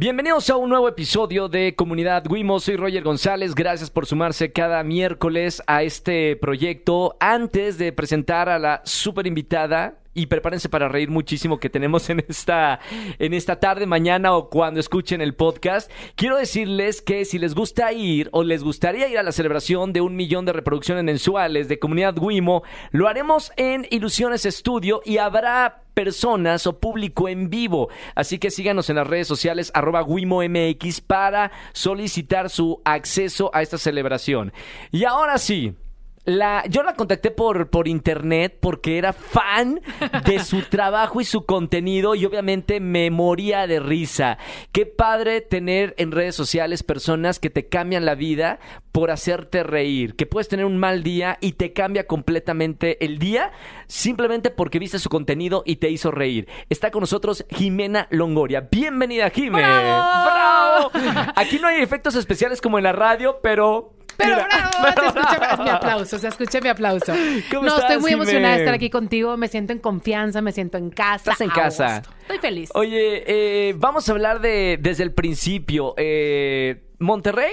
Bienvenidos a un nuevo episodio de Comunidad Wimo. Soy Roger González. Gracias por sumarse cada miércoles a este proyecto. Antes de presentar a la super invitada, y prepárense para reír muchísimo que tenemos en esta, en esta tarde, mañana o cuando escuchen el podcast. Quiero decirles que si les gusta ir o les gustaría ir a la celebración de un millón de reproducciones mensuales de Comunidad Wimo, lo haremos en Ilusiones Estudio y habrá personas o público en vivo. Así que síganos en las redes sociales arroba WimoMX para solicitar su acceso a esta celebración. Y ahora sí, la, yo la contacté por, por internet porque era fan de su trabajo y su contenido y obviamente me moría de risa. Qué padre tener en redes sociales personas que te cambian la vida por hacerte reír, que puedes tener un mal día y te cambia completamente el día simplemente porque viste su contenido y te hizo reír. Está con nosotros Jimena Longoria. Bienvenida, Jimena. ¡Bravo! Aquí no hay efectos especiales como en la radio, pero Pero Mira, bravo, pero te escuché, bravo. mi aplauso, o sea, escuché mi aplauso. ¿Cómo no, estás, estoy muy Jimé? emocionada de estar aquí contigo, me siento en confianza, me siento en casa. Estás en casa. gusto. Estoy feliz. Oye, eh, vamos a hablar de desde el principio. Eh, ¿Monterrey?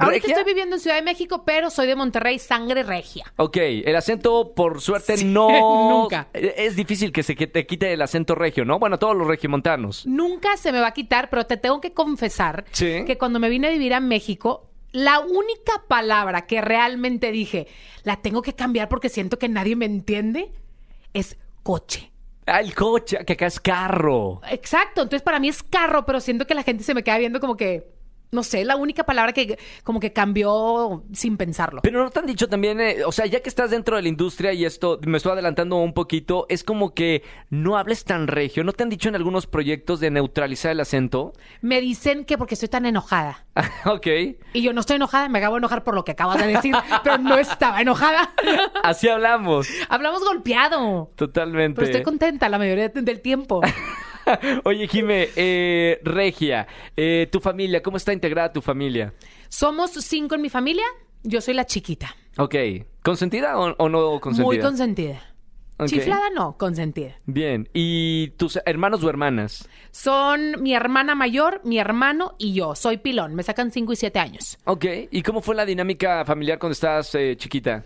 Ahorita ¿Regia? estoy viviendo en Ciudad de México, pero soy de Monterrey, sangre regia. Ok, el acento por suerte Sí, no... nunca. Es difícil que se te quite el acento regio, ¿no? Bueno, todos los regiomontanos. Nunca se me va a quitar, pero te tengo que confesar Sí. que cuando me vine a vivir a México, la única palabra que realmente dije, la tengo que cambiar porque siento que nadie me entiende, es coche. Ah, el coche, que acá es carro. Exacto, entonces para mí es carro, pero siento que la gente se me queda viendo como que, no sé, la única palabra que como que cambió sin pensarlo. Pero no te han dicho también, eh, o sea, ya que estás dentro de la industria y esto, me estoy adelantando un poquito, es como que no hables tan regio. ¿No te han dicho en algunos proyectos de neutralizar el acento? Me dicen que porque estoy tan enojada. ok. Y yo no estoy enojada, me acabo de enojar por lo que acabas de decir, pero no estaba enojada. Así hablamos. Hablamos golpeado. Totalmente. Pero estoy contenta la mayoría del tiempo. Oye, Jime, eh, Regia, eh, tu familia, ¿cómo está integrada tu familia? Somos cinco en mi familia, yo soy la chiquita. Ok, ¿consentida o, o no consentida? Muy consentida. Chiflada no, consentida. Bien, ¿y tus hermanos o hermanas? Son mi hermana mayor, mi hermano y yo. Soy pilón, me sacan cinco y siete años. Ok, ¿y cómo fue la dinámica familiar cuando estabas eh, chiquita?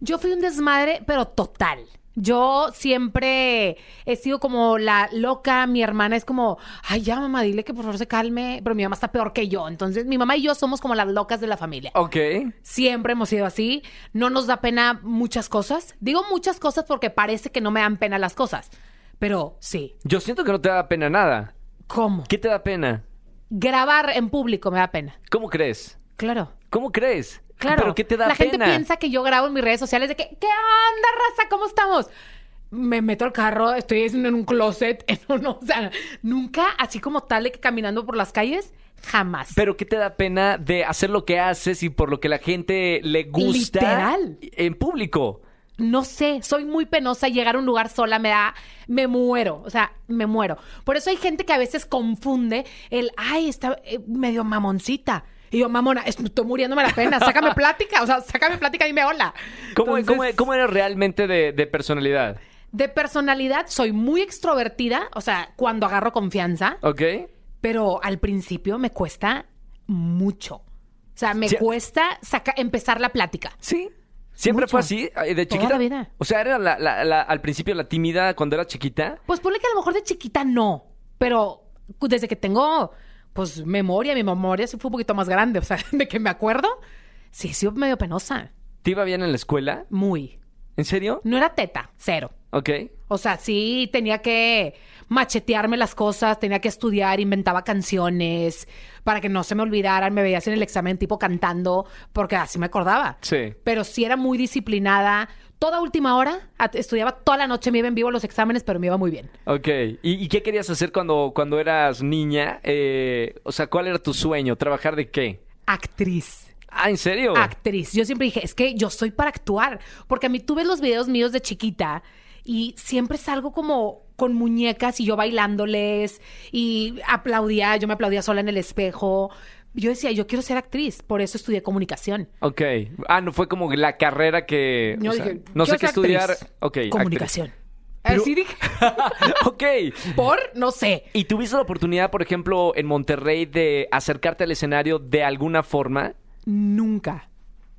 Yo fui un desmadre, pero total. Yo siempre he sido como la loca, mi hermana es como, ay ya mamá, dile que por favor se calme, pero mi mamá está peor que yo. Entonces mi mamá y yo somos como las locas de la familia. Ok, Siempre hemos sido así, no nos da pena muchas cosas. Digo muchas cosas porque parece que no me dan pena las cosas, pero sí. yo siento que no te da pena nada. ¿Cómo? ¿Qué te da pena? Grabar en público me da pena. ¿Cómo crees? Claro. ¿Cómo crees? Claro. ¿Pero qué te da La pena? gente piensa que yo grabo en mis redes sociales de que, ¿qué onda, raza? ¿Cómo estamos? Me meto al carro, estoy en un closet, en o sea, nunca así como tal de que caminando por las calles, jamás. ¿Pero qué te da pena de hacer lo que haces y por lo que la gente le gusta? Literal. En público. No sé, soy muy penosa. Llegar a un lugar sola me da, me muero, o sea, me muero. Por eso hay gente que a veces confunde el, ay, está eh, medio mamoncita. Y yo, mamona, estoy muriéndome la pena, sácame plática, o sea, sácame plática y dime hola. ¿Cómo, Entonces, cómo- cómo eres realmente de, de personalidad? De personalidad soy muy extrovertida, o sea, cuando agarro confianza, ¿Ok? pero al principio me cuesta mucho. O sea, me Sí. cuesta saca- empezar la plática. Sí. ¿Siempre Mucho. fue así? ¿De Toda chiquita? la vida. O sea, ¿era la- la- la- al principio la tímida cuando era chiquita? Pues ponle que a lo mejor de chiquita no, pero desde que tengo, pues, memoria, mi memoria sí fue un poquito más grande, o sea, de que me acuerdo, sí, sido medio penosa, ¿Te iba bien en la escuela? muy. ¿En serio? No era teta, cero. Ok. O sea, sí tenía que machetearme las cosas, tenía que estudiar, inventaba canciones para que no se me olvidaran, me veías en el examen tipo cantando, porque así me acordaba. Sí. Pero sí era muy disciplinada. Toda última hora, estudiaba toda la noche, me iba en vivo los exámenes, pero me iba muy bien. Ok. ¿Y, y qué querías hacer cuando, cuando eras niña? Eh, o sea, ¿cuál era tu sueño? ¿Trabajar de qué? Actriz. Ah, ¿en serio? actriz. Yo siempre dije, es que yo soy para actuar. Porque a mí tú ves los videos míos de chiquita y siempre salgo como con muñecas y yo bailándoles y aplaudía, yo me aplaudía sola en el espejo. Yo decía, yo quiero ser actriz, por eso estudié comunicación. Ok. Ah, no fue como la carrera que... Yo o sea, dije, no sé qué estudiar. actriz. Ok. actriz. Comunicación. Pero- Así dije. ok. Por, no sé. ¿Y tuviste la oportunidad, por ejemplo, en Monterrey de acercarte al escenario de alguna forma? Nunca.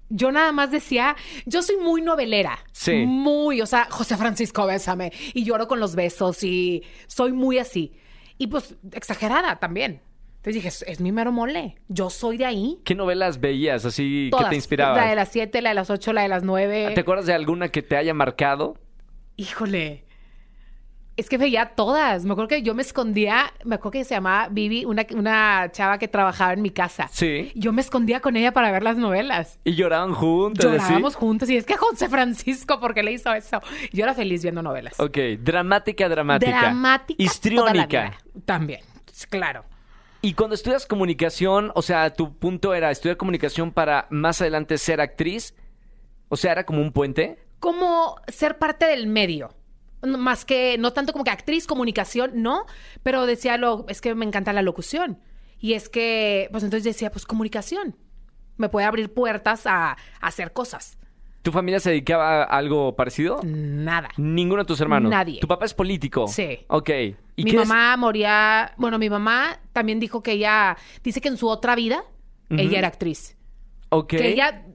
Yo nada más decía, yo soy muy novelera. Sí. Muy, o sea, José Francisco, bésame. Y lloro con los besos y soy muy así. Y pues exagerada también. Entonces dije, es, es mi mero mole. Yo soy de ahí. ¿Qué novelas veías así Todas. que te inspiraban? La de las 7, la de las 8, la de las 9. ¿Te acuerdas de alguna que te haya marcado? Híjole. Es que veía todas. Me acuerdo que yo me escondía, me acuerdo que se llamaba Vivi, una, una chava que trabajaba en mi casa. Sí. Yo me escondía con ella para ver las novelas. Y lloraban juntos. ¿sí? Llorábamos juntos y es que José Francisco, ¿por qué le hizo eso? Yo era feliz viendo novelas. Ok, dramática, dramática. Dramática. Histriónica. También, claro. Y cuando estudias comunicación, o sea, tu punto era estudiar comunicación para más adelante ser actriz. O sea, era como un puente. Como ser parte del medio. Más que, no tanto como que actriz, comunicación, no. Pero decía, lo, es que me encanta la locución. Y es que, pues entonces decía, pues comunicación. Me puede abrir puertas a, a hacer cosas. ¿Tu familia se dedicaba a algo parecido? Nada. Ninguno de tus hermanos. Nadie. ¿Tu papá es político? Sí. Ok. ¿Y mi es- mamá moría, bueno, mi mamá también dijo que ella, dice que en su otra vida, ella era actriz. Ok. Que ella,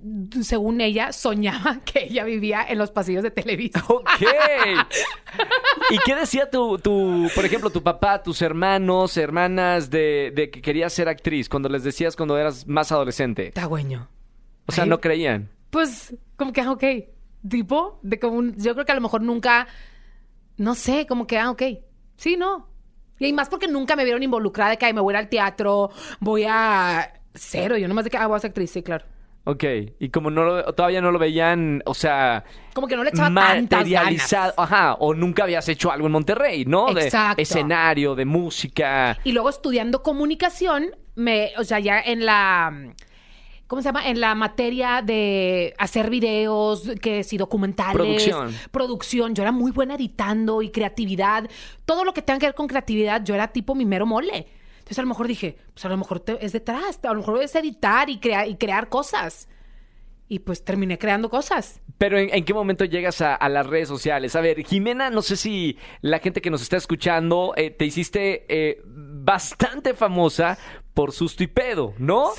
según ella, soñaba que ella vivía en los pasillos de Televisa. Ok. ¿Y qué decía tu, tu, por ejemplo, tu papá, tus hermanos, hermanas de, de que querías ser actriz cuando les decías cuando eras más adolescente? Tagüeño. O sea, Ay. no creían. Pues, como que, ah, ok. Tipo, de como un- yo creo que a lo mejor nunca, no sé, como que, ah, ok. Sí, no. Y más porque nunca me vieron involucrada de que, ay, me voy a ir al teatro, voy a... Cero, yo nomás de que, ah, voy a ser actriz, sí, claro. Ok. Y como no lo- todavía no lo veían, o sea, Como que no le echaba tantas materializado. ganas. Ajá. O nunca habías hecho algo en Monterrey, ¿no? De Exacto. escenario, de música. Y luego estudiando comunicación, me, o sea, ya en la, ¿cómo se llama? En la materia de hacer videos, que si documentales. Producción. Producción. Yo era muy buena editando y creatividad. Todo lo que tenga que ver con creatividad, yo era tipo mi mero mole. Entonces a lo mejor dije, pues a lo mejor te- es detrás, a lo mejor es editar y, crea- y crear cosas. Y pues terminé creando cosas. Pero ¿en, en qué momento llegas a, a las redes sociales? A ver, Jimena, no sé si la gente que nos está escuchando, eh, te hiciste eh, bastante famosa por Susto y Pedo, ¿no?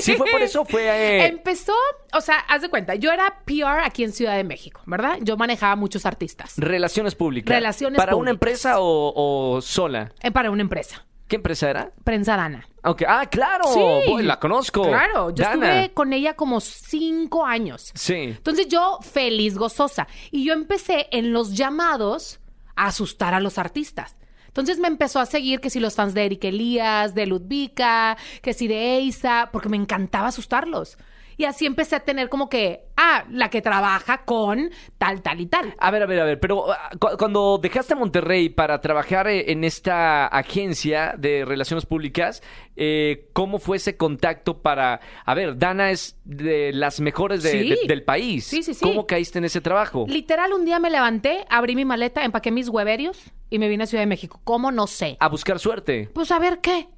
Sí. fue por eso, fue... eh, Empezó, o sea, haz de cuenta, yo era PR aquí en Ciudad de México, ¿verdad? Yo manejaba muchos artistas. Relaciones públicas. Relaciones ¿Para una empresa o, o sola? Eh, para una empresa. ¿Qué empresa era? Prensa Dana. Ok, Ah, claro. Sí. La conozco. Claro, yo Dana. estuve con ella como cinco años. Sí. Entonces yo feliz, gozosa. Y yo empecé en los llamados a asustar a los artistas. Entonces me empezó a seguir que si los fans de Eric Elías, de Ludvika, que si de Eisa, porque me encantaba asustarlos. Y así empecé a tener como que, ah, la que trabaja con tal, tal y tal. A ver, a ver, a ver, pero ah, cu- cuando dejaste Monterrey para trabajar eh, en esta agencia de relaciones públicas, eh, ¿cómo fue ese contacto para... A ver, Dana es de las mejores de- Sí. de- del país. Sí, sí, sí. ¿Cómo caíste en ese trabajo? Literal, un día me levanté, abrí mi maleta, empaqué mis hueverios y me vine a Ciudad de México. ¿Cómo? No sé. A buscar suerte. Pues a ver qué.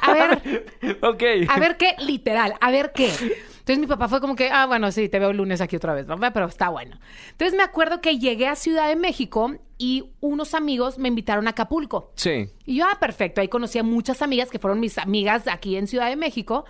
A ver, ok. a ver qué, literal, a ver qué. Entonces mi papá fue como que, ah, bueno, sí, te veo el lunes aquí otra vez, ¿verdad? Pero está bueno. Entonces me acuerdo que llegué a Ciudad de México y unos amigos me invitaron a Acapulco. Sí. Y yo, ah, perfecto, ahí conocí a muchas amigas que fueron mis amigas aquí en Ciudad de México.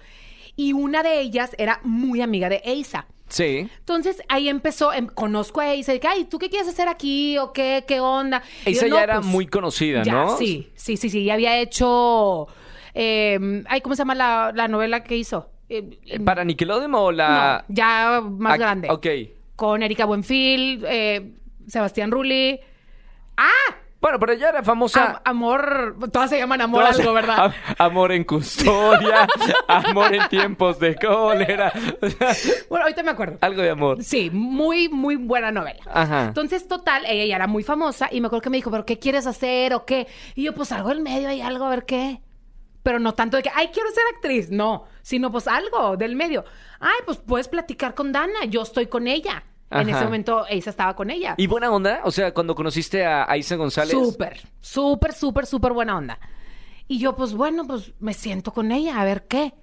Y una de ellas era muy amiga de Eisa. Sí. Entonces ahí empezó, em, conozco a Eisa, y que, ay, ¿tú qué quieres hacer aquí? ¿O qué? ¿Qué onda? Yo, ya "No, era pues, muy conocida, ya, ¿no? Sí, sí, sí, sí. Ya había hecho. eh, ay, ¿cómo se llama la, la novela que hizo? Eh, ¿Para Nickelodeon o la...? no, ya más Ah, grande. Ok. Con Erika Buenfil, eh, Sebastián Rulli. ¡Ah! Bueno, pero ya era famosa... Am- amor. Todas se llaman amor Todas- algo, ¿verdad? Am- amor en custodia, amor en tiempos de cólera. Bueno, ahorita me acuerdo. Algo de amor. Sí, muy, muy buena novela. Ajá. Entonces, total, ella ya era muy famosa y me acuerdo que me dijo, ¿pero qué quieres hacer o qué? Y yo, pues algo del medio, hay algo, a ver qué. Pero no tanto de que, ay, quiero ser actriz, no, sino pues algo del medio. Ay, pues puedes platicar con Dana, yo estoy con ella. En ese momento, Isa estaba con ella. ¿Y buena onda? O sea, cuando conociste a Aisa González. Súper, súper, súper, súper buena onda. Y yo, pues bueno, pues me siento con ella, a ver qué.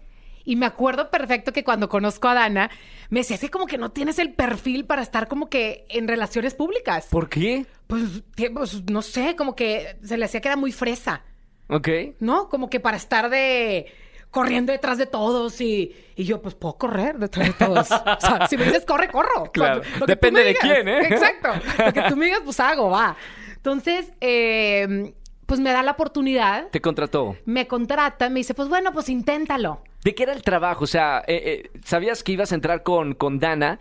Y me acuerdo perfecto que cuando conozco a Dana, me decía, es que como que no tienes el perfil para estar como que en relaciones públicas. ¿Por qué? Pues, pues, no sé, como que se le hacía que era muy fresa, Ok. ¿no? Como que para estar de corriendo detrás de todos y, y yo pues puedo correr detrás de todos. O sea, si me dices corre, corro. Claro. Lo que tú Depende de quién, ¿eh? Exacto. Lo que tú me digas, pues hago, va. Entonces, eh, pues me da la oportunidad, Te contrató. me contrata, me dice, pues bueno, pues inténtalo. ¿De qué era el trabajo? O sea, eh, eh, ¿sabías que ibas a entrar con, con Dana?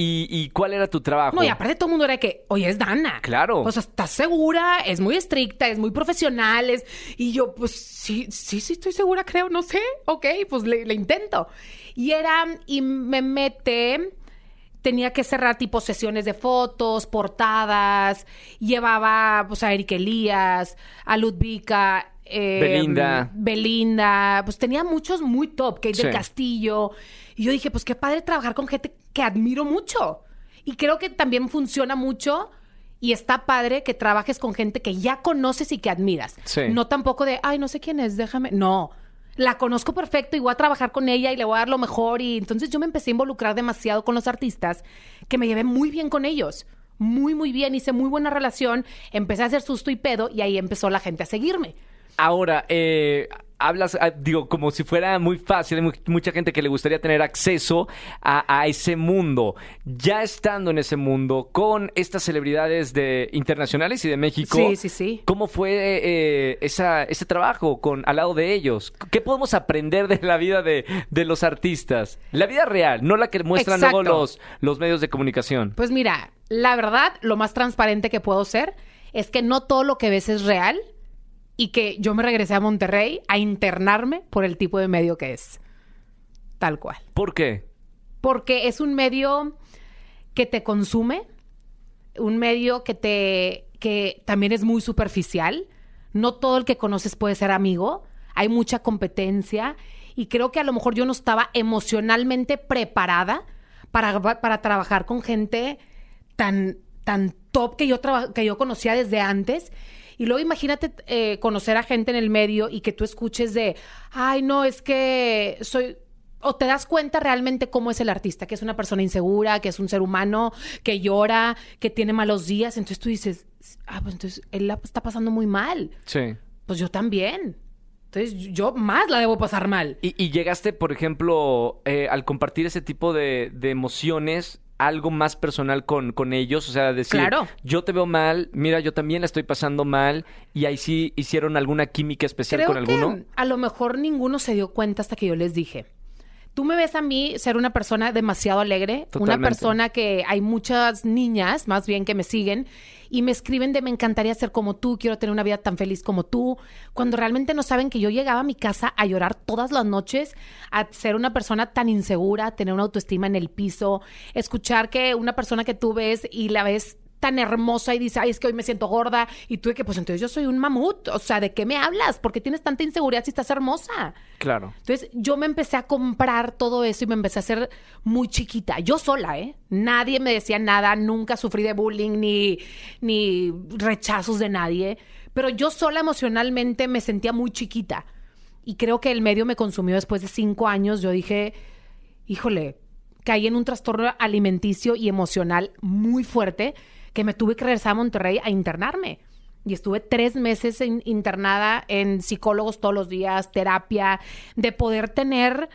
¿Y, y cuál era tu trabajo? No, y aparte todo el mundo era que, oye, es Dana. Claro. O sea, estás segura, es muy estricta, es muy profesional, es... Y yo, pues sí, sí, sí estoy segura, creo, no sé. Ok, pues le, le intento. Y era, y me mete, tenía que cerrar tipo sesiones de fotos, portadas, llevaba pues a Eric Elías, a Ludvika, eh, Belinda. Belinda, pues tenía muchos muy top, Kate del Sí. Castillo. Y yo dije, pues qué padre trabajar con gente que admiro mucho. Y creo que también funciona mucho y está padre que trabajes con gente que ya conoces y que admiras. Sí. No tampoco de, ay, no sé quién es, déjame. No. La conozco perfecto y voy a trabajar con ella y le voy a dar lo mejor. Y entonces yo me empecé a involucrar demasiado con los artistas que me llevé muy bien con ellos. Muy, muy bien. Hice muy buena relación. Empecé a hacer susto y pedo y ahí empezó la gente a seguirme. Ahora, eh, hablas, ah, digo, como si fuera muy fácil, hay mu- mucha gente que le gustaría tener acceso a, a ese mundo. Ya estando en ese mundo, con estas celebridades de internacionales y de México, Sí, sí, sí. ¿cómo fue eh, esa, ese trabajo con, al lado de ellos? ¿Qué podemos aprender de la vida de, de los artistas? La vida real, no la que muestran luego los, los medios de comunicación. Pues mira, la verdad, lo más transparente que puedo ser es que no todo lo que ves es real y que yo me regresé a Monterrey a internarme por el tipo de medio que es. Tal cual. ¿Por qué? Porque es un medio que te consume, un medio que te que también es muy superficial. No todo el que conoces puede ser amigo. Hay mucha competencia y creo que a lo mejor yo no estaba emocionalmente preparada para, para trabajar con gente tan, tan top que yo, que yo conocía desde antes. Y luego imagínate eh, conocer a gente en el medio y que tú escuches de, ay, no, es que soy... O te das cuenta realmente cómo es el artista, que es una persona insegura, que es un ser humano, que llora, que tiene malos días. Entonces tú dices, ah, pues entonces él la está pasando muy mal. Sí. Pues yo también. Entonces yo más la debo pasar mal. Y, y llegaste, por ejemplo, eh, al compartir ese tipo de, de emociones, algo más personal con, con ellos, o sea, decir, Claro. yo te veo mal, mira, yo también la estoy pasando mal, y ahí sí hicieron alguna química especial Creo con alguno. a lo mejor ninguno se dio cuenta hasta que yo les dije. Tú me ves a mí ser una persona demasiado alegre, una persona que hay muchas niñas, más bien, que me siguen y me escriben de me encantaría ser como tú, quiero tener una vida tan feliz como tú, cuando realmente no saben que yo llegaba a mi casa a llorar todas las noches, a ser una persona tan insegura, tener una autoestima en el piso, escuchar que una persona que tú ves y la ves tan hermosa y dice, ay, es que hoy me siento gorda. Y tú de que, pues entonces yo soy un mamut. O sea, ¿de qué me hablas? ¿Por qué tienes tanta inseguridad si estás hermosa? Claro. Entonces yo me empecé a comprar todo eso y me empecé a hacer muy chiquita. Yo sola, ¿eh? Nadie me decía nada, nunca sufrí de bullying ni, ni rechazos de nadie. Pero yo sola emocionalmente me sentía muy chiquita. Y creo que el medio me consumió después de cinco años. Yo dije, híjole, caí en un trastorno alimenticio y emocional muy fuerte que me tuve que regresar a Monterrey a internarme. Y estuve tres meses en- internada en psicólogos todos los días, terapia, de poder tener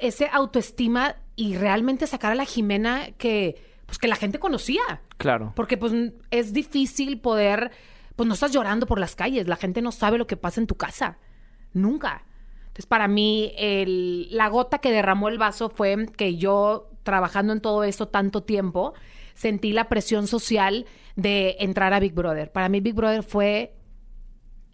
ese autoestima y realmente sacar a la Jimena que, pues, que la gente conocía. Claro. Porque pues es difícil poder, pues no estás llorando por las calles, la gente no sabe lo que pasa en tu casa, nunca. Entonces para mí el- la gota que derramó el vaso fue que yo trabajando en todo esto tanto tiempo, sentí la presión social de entrar a Big Brother. Para mí Big Brother fue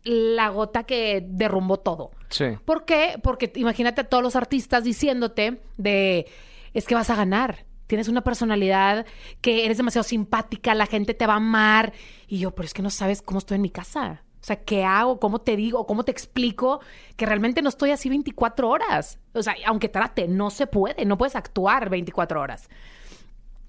la gota que derrumbó todo. Sí. ¿Por qué? Porque imagínate a todos los artistas diciéndote de es que vas a ganar. Tienes una personalidad que eres demasiado simpática, la gente te va a amar. Y yo, pero es que no sabes cómo estoy en mi casa. O sea, ¿qué hago? ¿Cómo te digo? ¿Cómo te explico que realmente no estoy así 24 horas? O sea, aunque trate, no se puede, no puedes actuar 24 horas.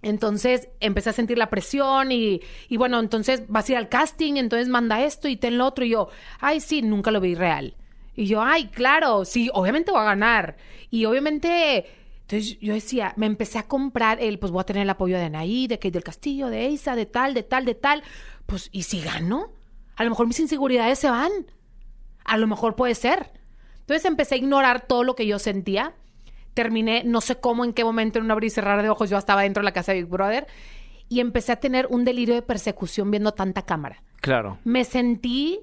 Entonces empecé a sentir la presión y, bueno, entonces vas a ir al casting, entonces manda esto y ten lo otro. Y yo, ay, sí, nunca lo vi real. Y yo, ay, claro, sí, obviamente voy a ganar. Y obviamente, entonces yo decía, me empecé a comprar el, pues voy a tener el apoyo de Anaí, de Kate del Castillo, de Isa, de tal, de tal, de tal. Pues, ¿y si gano? A lo mejor mis inseguridades se van. A lo mejor puede ser. Entonces empecé a ignorar todo lo que yo sentía. Terminé, no sé cómo, en qué momento, en un abrir y cerrar de ojos, yo estaba dentro de la casa de Big Brother y empecé a tener un delirio de persecución viendo tanta cámara. Claro. Me sentí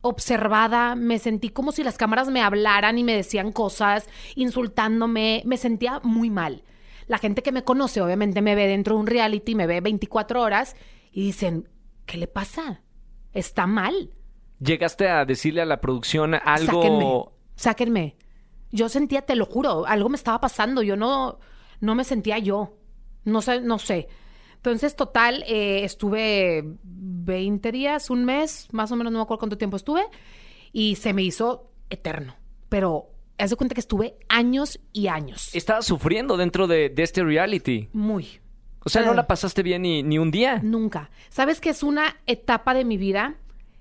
observada, me sentí como si las cámaras me hablaran y me decían cosas, insultándome, me sentía muy mal. La gente que me conoce obviamente me ve dentro de un reality, me ve 24 horas y dicen, ¿qué le pasa? Está mal. ¿Llegaste a decirle a la producción algo? Sáquenme, sáquenme. Yo sentía, te lo juro, algo me estaba pasando, yo no, no me sentía yo. No sé, no sé. Entonces, total, eh, estuve 20 días, un mes, más o menos, no me acuerdo cuánto tiempo estuve, y se me hizo eterno. Pero haz de cuenta que estuve años y años. Estabas sufriendo dentro de, de este reality. Muy. O sea, no Eh. la pasaste bien ni, ni un día. Nunca. ¿Sabes que es una etapa de mi vida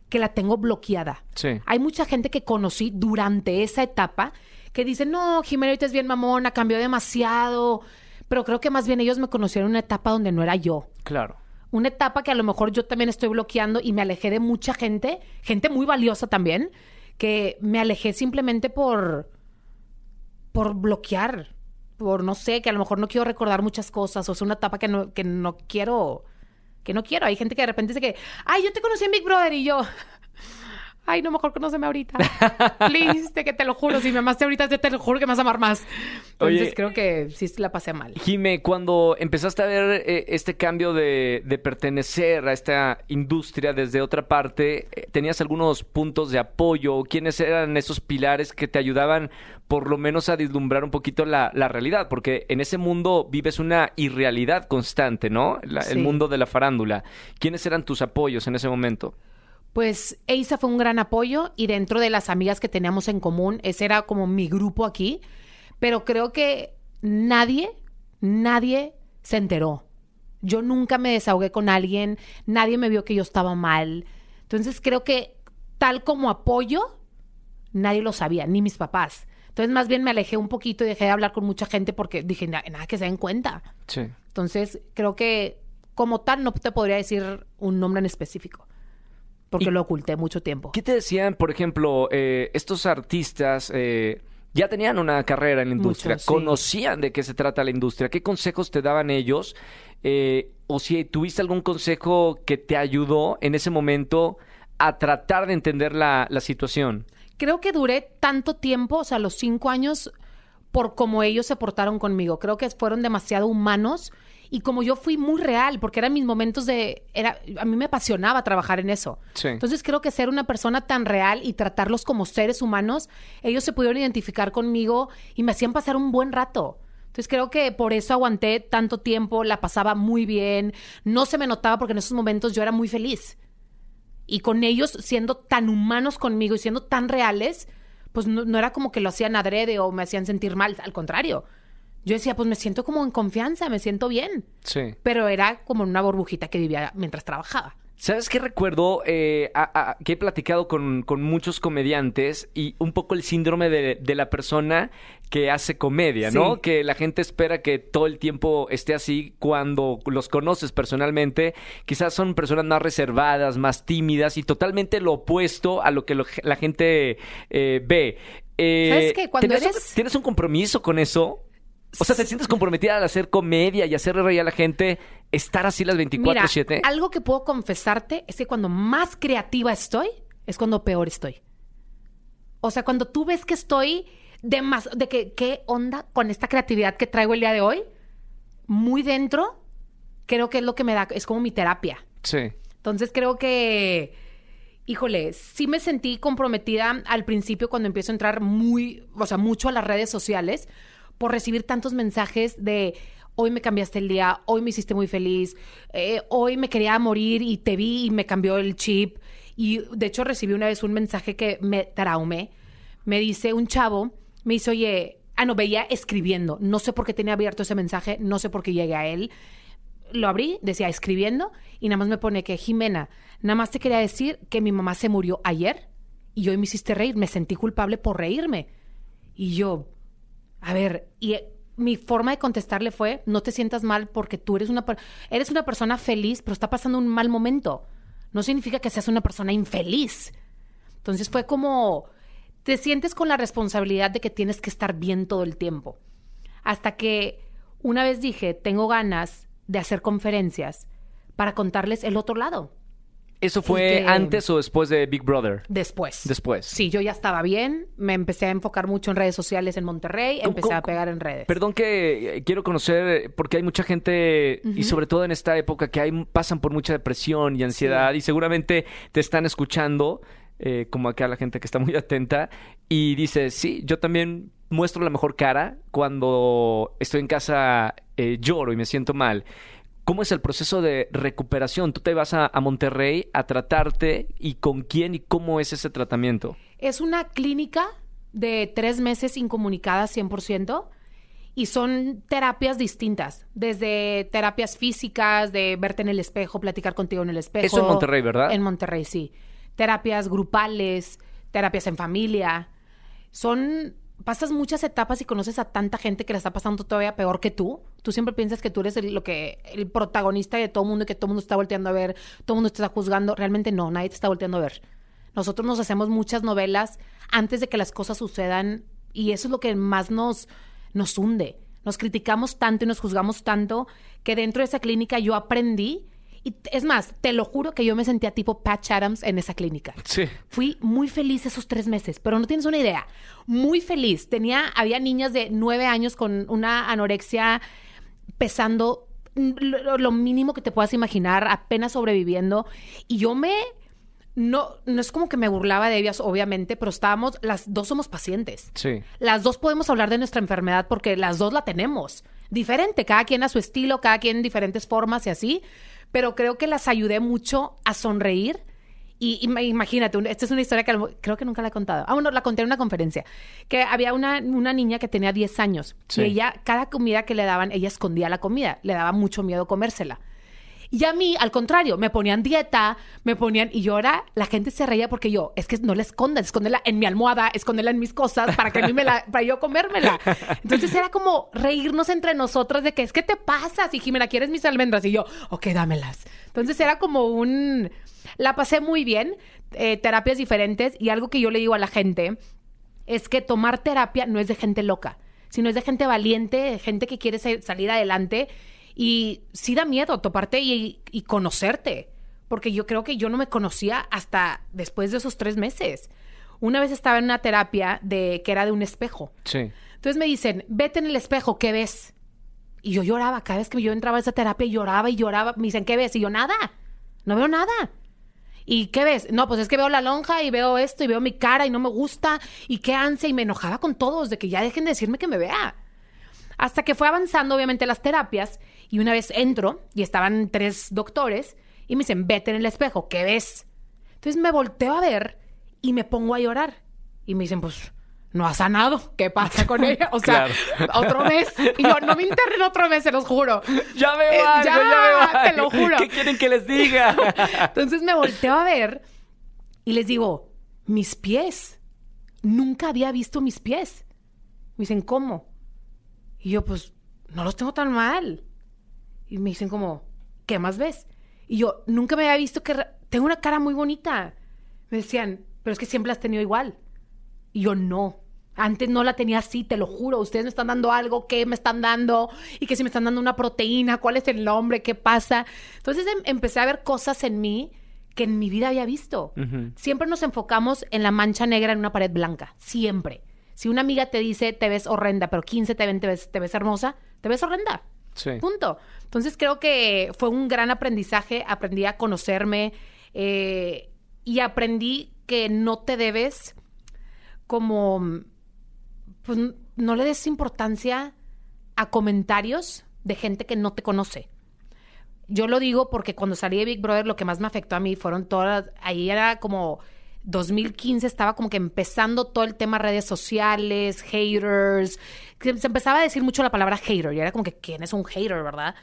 que la tengo bloqueada? Sí. Hay mucha gente que conocí durante esa etapa que dice, no, Jimena ahorita es bien mamona, cambió demasiado. Pero creo que más bien ellos me conocieron en una etapa donde no era yo. Claro. Una etapa que a lo mejor yo también estoy bloqueando y me alejé de mucha gente, gente muy valiosa también, que me alejé simplemente por, por bloquear, por no sé, que a lo mejor no quiero recordar muchas cosas, o es una etapa que no, que no quiero, que no quiero. Hay gente que de repente dice que, ay, yo te conocí en Big Brother y yo, ay, no, mejor conóceme ahorita. Please, de que te lo juro, si me amaste ahorita, yo te lo juro que me vas a amar más. Entonces Oye. creo que sí la pasé mal. Jime, cuando empezaste a ver eh, este cambio de, de pertenecer a esta industria desde otra parte, eh, ¿tenías algunos puntos de apoyo? ¿Quiénes eran esos pilares que te ayudaban por lo menos a vislumbrar un poquito la, la realidad? Porque en ese mundo vives una irrealidad constante, ¿no? La- El mundo de la farándula. ¿Quiénes eran tus apoyos en ese momento? Pues Eisa fue un gran apoyo y dentro de las amigas que teníamos en común, ese era como mi grupo aquí, pero creo que nadie, nadie se enteró. Yo nunca me desahogué con alguien, nadie me vio que yo estaba mal. Entonces creo que tal como apoyo, nadie lo sabía, ni mis papás. Entonces más bien me alejé un poquito y dejé de hablar con mucha gente porque dije, "Na- nada que se den cuenta. Sí. Entonces creo que como tal no te podría decir un nombre en específico, porque lo oculté mucho tiempo. ¿Qué te decían, por ejemplo, eh, estos artistas eh, ya tenían una carrera en la industria, sí. conocían de qué se trata la industria? ¿Qué consejos te daban ellos? Eh, o si tuviste algún consejo que te ayudó en ese momento a tratar de entender la, la situación. Creo que duré tanto tiempo, o sea, los cinco años, por cómo ellos se portaron conmigo. Creo que fueron demasiado humanos y como yo fui muy real, porque eran mis momentos de... Era, a mí me apasionaba trabajar en eso. Sí. Entonces creo que ser una persona tan real y tratarlos como seres humanos, ellos se pudieron identificar conmigo y me hacían pasar un buen rato. Entonces creo que por eso aguanté tanto tiempo, la pasaba muy bien, no se me notaba porque en esos momentos yo era muy feliz. Y con ellos siendo tan humanos conmigo y siendo tan reales, pues no, no era como que lo hacían adrede o me hacían sentir mal, al contrario. Yo decía, pues me siento como en confianza, me siento bien. Sí. Pero era como en una burbujita que vivía mientras trabajaba. ¿Sabes qué recuerdo? Eh, a- a- que he platicado con, con muchos comediantes y un poco el síndrome de, de la persona que hace comedia, ¿no? Sí. Que la gente espera que todo el tiempo esté así cuando los conoces personalmente. Quizás son personas más reservadas, más tímidas y totalmente lo opuesto a lo que lo- la gente eh, ve. Eh, ¿Sabes qué? Cuando ¿tienes, un- eres- ¿Tienes un compromiso con eso? O sea, ¿te sientes comprometida al hacer comedia y hacer reír a la gente? ¿Estar así las 24-7? Mira, algo que puedo confesarte es que cuando más creativa estoy, es cuando peor estoy. O sea, cuando tú ves que estoy de más, de que, ¿qué onda con esta creatividad que traigo el día de hoy? Muy dentro, creo que es lo que me da, es como mi terapia. Sí. Entonces creo que, híjole, sí me sentí comprometida al principio cuando empiezo a entrar muy, o sea, mucho a las redes sociales por recibir tantos mensajes de hoy me cambiaste el día, hoy me hiciste muy feliz, eh, hoy me quería morir y te vi y me cambió el chip. Y de hecho recibí una vez un mensaje que me traumé. Me dice un chavo, me dice, oye, ah, no, veía escribiendo. No sé por qué tenía abierto ese mensaje, no sé por qué llegué a él lo abrí, decía escribiendo, y nada más me pone que Jimena, nada más te quería decir que mi mamá se murió ayer y hoy me hiciste reír, me sentí culpable por reírme. Y yo, a ver, y eh, mi forma de contestarle fue, no te sientas mal porque tú eres una, eres una persona feliz, pero está pasando un mal momento. No significa que seas una persona infeliz. Entonces fue como, te sientes con la responsabilidad de que tienes que estar bien todo el tiempo. Hasta que una vez dije, tengo ganas de hacer conferencias para contarles el otro lado. ¿Eso fue que- antes o después de Big Brother? Después. Después. Sí, yo ya estaba bien, me empecé a enfocar mucho en redes sociales en Monterrey, ¿Cómo- empecé cómo- a pegar en redes. Perdón que eh, quiero conocer, eh, porque hay mucha gente, y sobre todo en esta época, que hay, pasan por mucha depresión y ansiedad, y seguramente te están escuchando, eh, como acá la gente que está muy atenta, y dice, sí, yo también muestro la mejor cara cuando estoy en casa, eh, lloro y me siento mal. ¿Cómo es el proceso de recuperación? Tú te vas a, a Monterrey a tratarte y con quién y cómo es ese tratamiento. Es una clínica de tres meses incomunicadas 100% y son terapias distintas, desde terapias físicas, de verte en el espejo, platicar contigo en el espejo. Eso en Monterrey, ¿verdad? En Monterrey, sí. Terapias grupales, terapias en familia. Son, pasas muchas etapas y conoces a tanta gente que la está pasando todavía peor que tú. Tú siempre piensas que tú eres el, lo que, el protagonista de todo mundo y que todo mundo está volteando a ver, todo mundo te está juzgando. Realmente no, nadie te está volteando a ver. Nosotros nos hacemos muchas novelas antes de que las cosas sucedan y eso es lo que más nos, nos hunde. Nos criticamos tanto y nos juzgamos tanto que dentro de esa clínica yo aprendí y es más, te lo juro que yo me sentía tipo Patch Adams en esa clínica. Sí. Fui muy feliz esos tres meses, pero no tienes una idea. Muy feliz. Tenía, había niñas de nueve años con una anorexia pesando lo, lo mínimo que te puedas imaginar, apenas sobreviviendo. Y yo me, no, no es como que me burlaba de ellas, obviamente, pero estábamos, las dos somos pacientes. Sí. Las dos podemos hablar de nuestra enfermedad porque las dos la tenemos. Diferente, cada quien a su estilo, cada quien en diferentes formas y así. Pero creo que las ayudé mucho a sonreír. Y, imagínate, esta es una historia que creo que nunca la he contado. Ah, bueno, la conté en una conferencia. Que había una, una niña que tenía 10 años. Sí. Y ella, cada comida que le daban, ella escondía la comida. Le daba mucho miedo comérsela. Y a mí, al contrario, me ponían dieta, me ponían, y yo ahora, la gente se reía porque yo, es que no la escondas, escóndela en mi almohada, escóndela en mis cosas para que a mí me la, para yo comérmela. Entonces era como reírnos entre nosotros de que es que te pasa, si Jimena quieres mis almendras, y yo, ok, dámelas. Entonces era como un, la pasé muy bien, eh, terapias diferentes, y algo que yo le digo a la gente es que tomar terapia no es de gente loca, sino es de gente valiente, de gente que quiere sa- salir adelante. Y sí da miedo toparte y, y conocerte, porque yo creo que yo no me conocía hasta después de esos tres meses. Una vez estaba en una terapia de que era de un espejo. Sí. Entonces me dicen, vete en el espejo, ¿qué ves? Y yo lloraba, cada vez que yo entraba a esa terapia lloraba y lloraba. Me dicen, ¿qué ves? Y yo, nada, no veo nada. ¿Y qué ves? No, pues es que veo la lonja y veo esto y veo mi cara y no me gusta y qué ansia y me enojaba con todos de que ya dejen de decirme que me vea. Hasta que fue avanzando obviamente las terapias y una vez entro y estaban tres doctores y me dicen, vete en el espejo, ¿qué ves? Entonces me volteo a ver y me pongo a llorar. Y me dicen, pues, no ha sanado. ¿Qué pasa con ella? O sea, otro mes. Y yo, no me internen otro mes, se los juro. Ya veo Eh, ya, ya, veo te lo juro. ¿Qué quieren que les diga? Entonces me volteo a ver y les digo, mis pies. Nunca había visto mis pies. Me dicen, ¿cómo? Y yo, pues, no los tengo tan mal. Y me dicen como, ¿qué más ves? Y yo, nunca me había visto que... Tengo una cara muy bonita. Me decían, pero es que siempre la has tenido igual. Y yo, no. Antes no la tenía así, te lo juro. Ustedes me están dando algo, ¿qué me están dando? Y que si me están dando una proteína, ¿cuál es el nombre? ¿Qué pasa? Entonces em- empecé a ver cosas en mí que en mi vida había visto. Siempre nos enfocamos en la mancha negra en una pared blanca. Siempre. Si una amiga te dice, te ves horrenda, pero 15 te ven, te ves, te ves hermosa, te ves horrenda. Sí. Punto. Entonces creo que fue un gran aprendizaje. Aprendí a conocerme eh, y aprendí que no te debes como, pues no le des importancia a comentarios de gente que no te conoce. Yo lo digo porque cuando salí de Big Brother lo que más me afectó a mí fueron todas, ahí era como 2015 estaba como que empezando todo el tema redes sociales, haters, se empezaba a decir mucho la palabra hater y era como que quién es un hater, ¿verdad?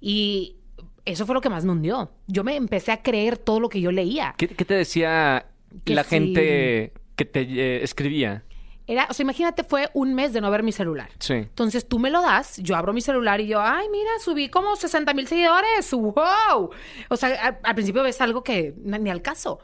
Y eso fue lo que más me hundió. Yo me empecé a creer todo lo que yo leía. ¿Qué, qué te decía Que la sí. gente que te eh, escribía? Era, o sea, imagínate, fue un mes de no ver mi celular. Sí. Entonces tú me lo das, yo abro mi celular y yo, ay, mira, subí como 60 mil seguidores, wow. O sea, al principio ves algo que ni al caso.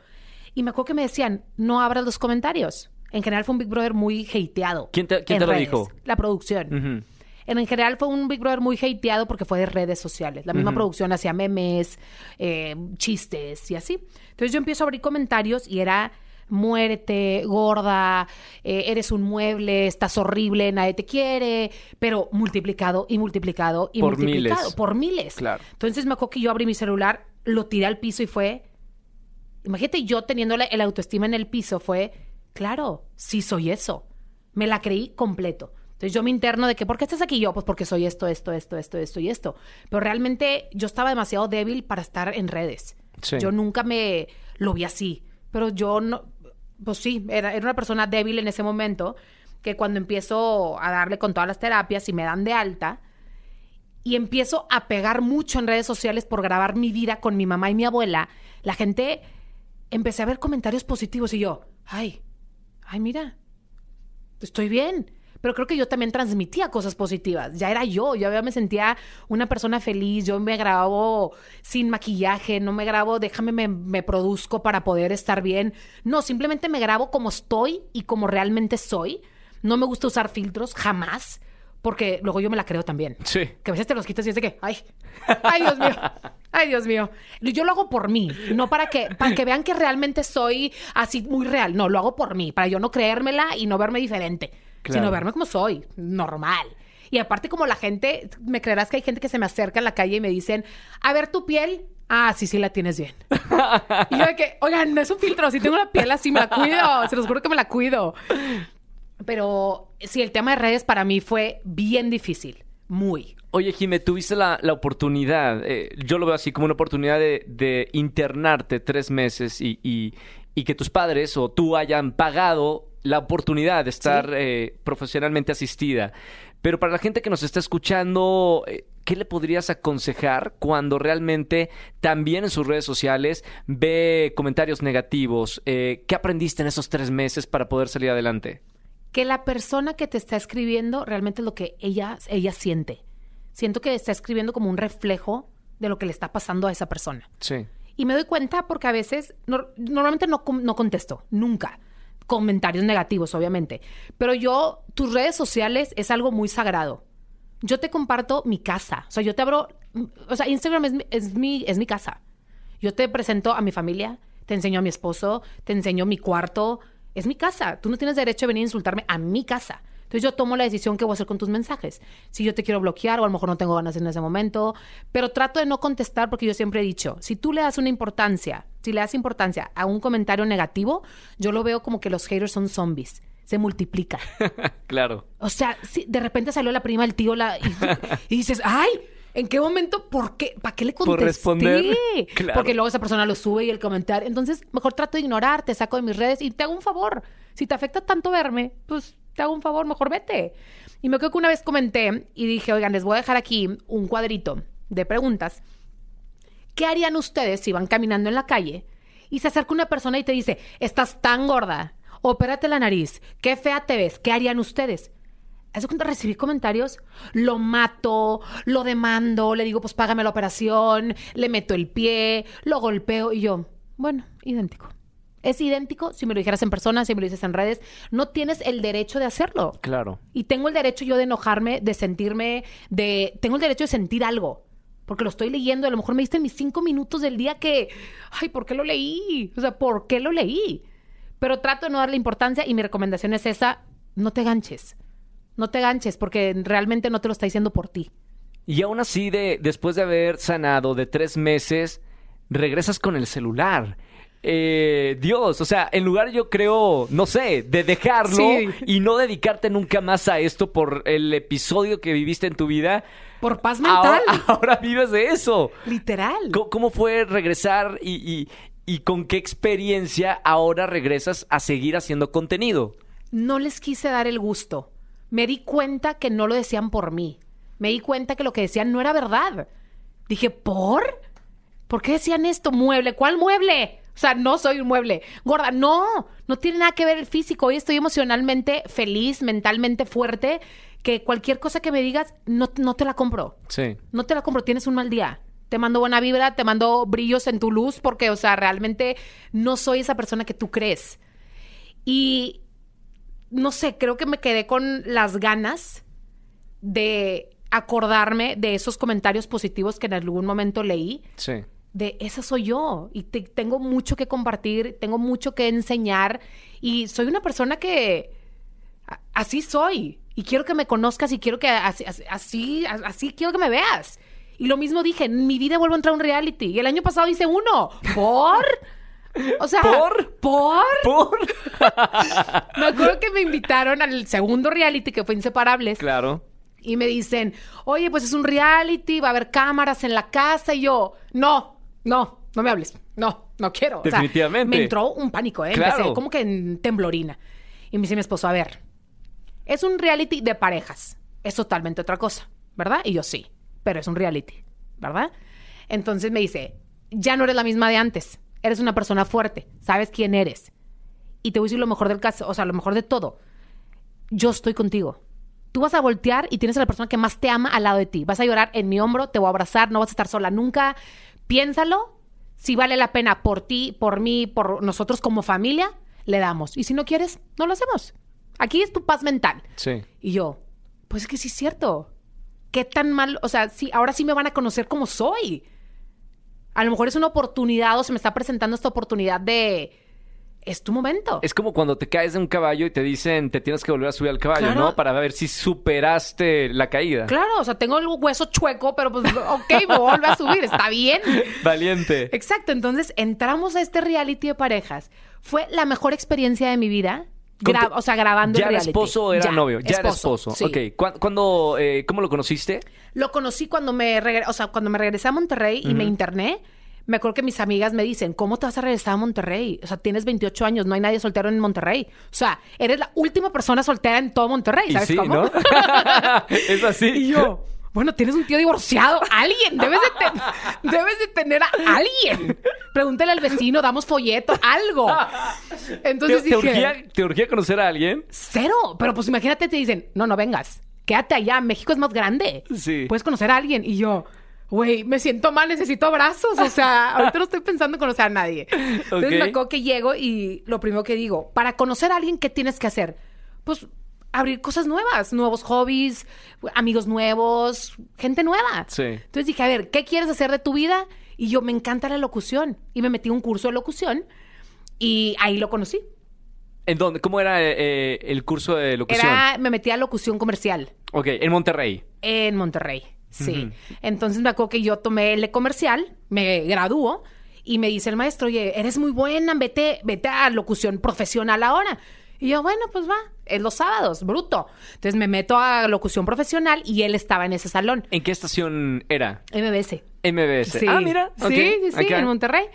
Y me acuerdo que me decían, no abras los comentarios. En general fue un Big Brother muy hateado. ¿Quién te- quién te lo redes. dijo? La producción. En, en general fue un Big Brother muy hateado porque fue de redes sociales. La misma producción hacía memes, eh, chistes y así. Entonces yo empiezo a abrir comentarios y era muérete, gorda, eh, eres un mueble, estás horrible, nadie te quiere, pero multiplicado y multiplicado y Por multiplicado miles. por miles. Claro. Entonces me acuerdo que yo abrí mi celular, lo tiré al piso y fue, imagínate yo teniendo el autoestima en el piso, fue, claro, sí soy eso. Me la creí completo. Entonces yo me interno de que, ¿por qué estás aquí yo? Pues porque soy esto, esto, esto, esto, esto y esto. Pero realmente yo estaba demasiado débil para estar en redes. Sí. Yo nunca me lo vi así. Pero yo no, pues sí, era, era una persona débil en ese momento que cuando empiezo a darle con todas las terapias y me dan de alta, y empiezo a pegar mucho en redes sociales por grabar mi vida con mi mamá y mi abuela, la gente empecé a ver comentarios positivos y yo, ay, ay, mira, estoy bien. Pero creo que yo también transmitía cosas positivas. Ya era yo, yo ya me sentía una persona feliz, yo me grabo sin maquillaje, no me grabo, déjame, me, produzco para poder estar bien. No, simplemente me grabo como estoy y como realmente soy. No me gusta usar filtros, jamás, porque luego yo me la creo también. Sí. Que a veces te los quitas y es de que, ay, ay, Dios mío, ay, Dios mío. Yo lo hago por mí, no para que, para que vean que realmente soy así muy real. No, lo hago por mí, para yo no creérmela y no verme diferente, Claro. sino verme como soy, normal. Y aparte, como la gente, me creerás que hay gente que se me acerca en la calle y me dicen, a ver tu piel. Ah, sí, sí, la tienes bien. y yo de que, oigan, no es un filtro, si tengo la piel así, me la cuido, se los juro que me la cuido. Pero sí, el tema de redes para mí fue bien difícil, muy. Oye, Jime, tuviste la, la oportunidad, eh, yo lo veo así como una oportunidad de, de internarte tres meses y, y- y que tus padres o tú hayan pagado la oportunidad de estar Sí. eh, profesionalmente asistida. Pero para la gente que nos está escuchando, eh, ¿qué le podrías aconsejar cuando realmente también en sus redes sociales ve comentarios negativos? Eh, ¿Qué aprendiste en esos tres meses para poder salir adelante? Que la persona que te está escribiendo realmente es lo que ella, ella siente. Siento que está escribiendo como un reflejo de lo que le está pasando a esa persona. Sí. Y me doy cuenta porque a veces, nor- normalmente no, no contesto, nunca. Comentarios negativos, obviamente. Pero yo, tus redes sociales es algo muy sagrado. Yo te comparto mi casa. O sea, yo te abro. O sea, Instagram es, es, mi, es mi casa. Yo te presento a mi familia, te enseño a mi esposo, te enseño mi cuarto. Es mi casa. Tú no tienes derecho a venir a insultarme a mi casa. Entonces yo tomo la decisión que voy a hacer con tus mensajes. Si yo te quiero bloquear o a lo mejor no tengo ganas en ese momento, pero trato de no contestar porque yo siempre he dicho, si tú le das una importancia, si le das importancia a un comentario negativo, yo lo veo como que los haters son zombies, se multiplican. claro. O sea, si de repente salió la prima del tío la, y, y dices, ay, ¿en qué momento? ¿Por qué? ¿Para qué le Por contesté? responder. Claro. Porque luego esa persona lo sube y el comentario. Entonces, mejor trato de ignorar, te saco de mis redes y te hago un favor. Si te afecta tanto verme, pues te hago un favor, mejor vete. Y me acuerdo que una vez comenté y dije, oigan, les voy a dejar aquí un cuadrito de preguntas. ¿Qué harían ustedes si van caminando en la calle y se acerca una persona y te dice, estás tan gorda, opérate la nariz, qué fea te ves, ¿qué harían ustedes? Hace cuando recibí comentarios, lo mato, lo demando, le digo, pues págame la operación, le meto el pie, lo golpeo y yo, bueno, idéntico. Es idéntico si me lo dijeras en persona, si me lo dices en redes. No tienes el derecho de hacerlo. Claro. Y tengo el derecho yo de enojarme, de sentirme, de... Tengo el derecho de sentir algo. Porque lo estoy leyendo. A lo mejor me diste mis cinco minutos del día que... Ay, ¿por qué lo leí? O sea, ¿por qué lo leí? Pero trato de no darle importancia y mi recomendación es esa. No te ganches. No te ganches porque realmente no te lo está diciendo por ti. Y aún así, de, después de haber sanado de tres meses, regresas con el celular. Eh, Dios, o sea, en lugar yo creo, no sé, de dejarlo Sí. y no dedicarte nunca más a esto por el episodio que viviste en tu vida, Por paz mental. ahora, ahora vives de eso. Literal. ¿Cómo, cómo fue regresar y, y- y con qué experiencia ahora regresas a seguir haciendo contenido? no les quise dar el gusto. Me di cuenta que no lo decían por mí. Me di cuenta que lo que decían no era verdad. Dije, ¿por? ¿Por qué decían esto? Mueble. ¿Cuál mueble? O sea, no soy un mueble. Gorda, no, no tiene nada que ver el físico. Hoy estoy emocionalmente feliz, mentalmente fuerte, que cualquier cosa que me digas, no, no te la compro. Sí. No te la compro, tienes un mal día. Te mando buena vibra, te mando brillos en tu luz, porque, o sea, realmente no soy esa persona que tú crees. Y no sé, creo que me quedé con las ganas de acordarme de esos comentarios positivos que en algún momento leí, Sí. de esa soy yo y te- tengo mucho que compartir, tengo mucho que enseñar y soy una persona que a- así soy y quiero que me conozcas y quiero que así, así, quiero que me veas. Y lo mismo dije, en mi vida vuelvo a entrar a un reality y el año pasado hice uno. ¿Por? O sea, ¿Por? ¿Por? ¿Por? Me acuerdo que me invitaron al segundo reality que fue Inseparables. claro. Y me dicen, oye, pues es un reality, va a haber cámaras en la casa. Y yo, no, no, no me hables. No, no quiero. O sea, Definitivamente. me entró un pánico, ¿eh? Claro. Empecé como que en temblorina. Y me dice mi esposo, a ver, es un reality de parejas. Es totalmente otra cosa, ¿verdad? Y yo, sí, pero es un reality, ¿verdad? Entonces me dice, ya no eres la misma de antes. Eres una persona fuerte, sabes quién eres. Y te voy a decir lo mejor del caso, o sea, lo mejor de todo. Yo estoy contigo. Tú vas a voltear y tienes a la persona que más te ama al lado de ti. Vas a llorar en mi hombro, te voy a abrazar, no vas a estar sola nunca. Piénsalo. Si vale la pena por ti, por mí, por nosotros como familia, le damos. Y si no quieres, no lo hacemos. Aquí es tu paz mental. Sí. Y yo, pues es que sí es cierto. ¿Qué tan mal? O sea, sí, ahora sí me van a conocer como soy. A lo mejor es una oportunidad o se me está presentando esta oportunidad de... Es tu momento. Es como cuando te caes de un caballo y te dicen te tienes que volver a subir al caballo, Claro. ¿no? Para ver si superaste la caída. Claro, o sea, tengo el hueso chueco, pero pues, ok, me vuelvo a subir, está bien. Valiente. Exacto, entonces entramos a este reality de parejas. Fue la mejor experiencia de mi vida. Gra- o sea, grabando ¿Ya era reality. esposo o era Ya, novio? Ya era esposo. sí. Ok. ¿Cuándo, cuándo, eh, ¿Cómo lo conociste? Lo conocí cuando me, o sea, cuando me regresé a Monterrey y me interné. Me acuerdo que mis amigas me dicen, ¿cómo te vas a regresar a Monterrey? O sea, tienes 28 años, no hay nadie soltero en Monterrey. O sea, eres la última persona soltera en todo Monterrey, Y ¿sabes sí, cómo? ¿no? es así. Y yo, bueno, tienes un tío divorciado. Alguien, debes de, ten- debes de tener a alguien. Pregúntale al vecino, damos folleto, algo. ¿Te, Entonces te dije, urgía, te urgía conocer a alguien? cero. Pero pues imagínate, te dicen, no, no vengas. Quédate allá, México es más grande. Sí. Puedes conocer a alguien. Y yo, güey, me siento mal, necesito abrazos. O sea, ahorita no estoy pensando en conocer a nadie. Entonces me acuerdo que llego y lo primero que digo, para conocer a alguien, ¿qué tienes que hacer? Pues abrir cosas nuevas, nuevos hobbies, amigos nuevos, gente nueva. Sí. Entonces dije, a ver, ¿qué quieres hacer de tu vida? Y yo, me encanta la locución. Y me metí a un curso de locución y ahí lo conocí. ¿En dónde? ¿Cómo era eh, el curso de locución? Era, me metí a locución comercial. Ok, en Monterrey. En Monterrey, sí. Entonces me acuerdo que yo tomé el comercial, me graduó y me dice el maestro, oye, eres muy buena, vete, vete a locución profesional ahora. Y yo, bueno, pues va, es los sábados, bruto. Entonces me meto a locución profesional y él estaba en ese salón, ¿En qué estación era? MBS. MBS. Sí. Ah, mira. Sí, sí, en Monterrey.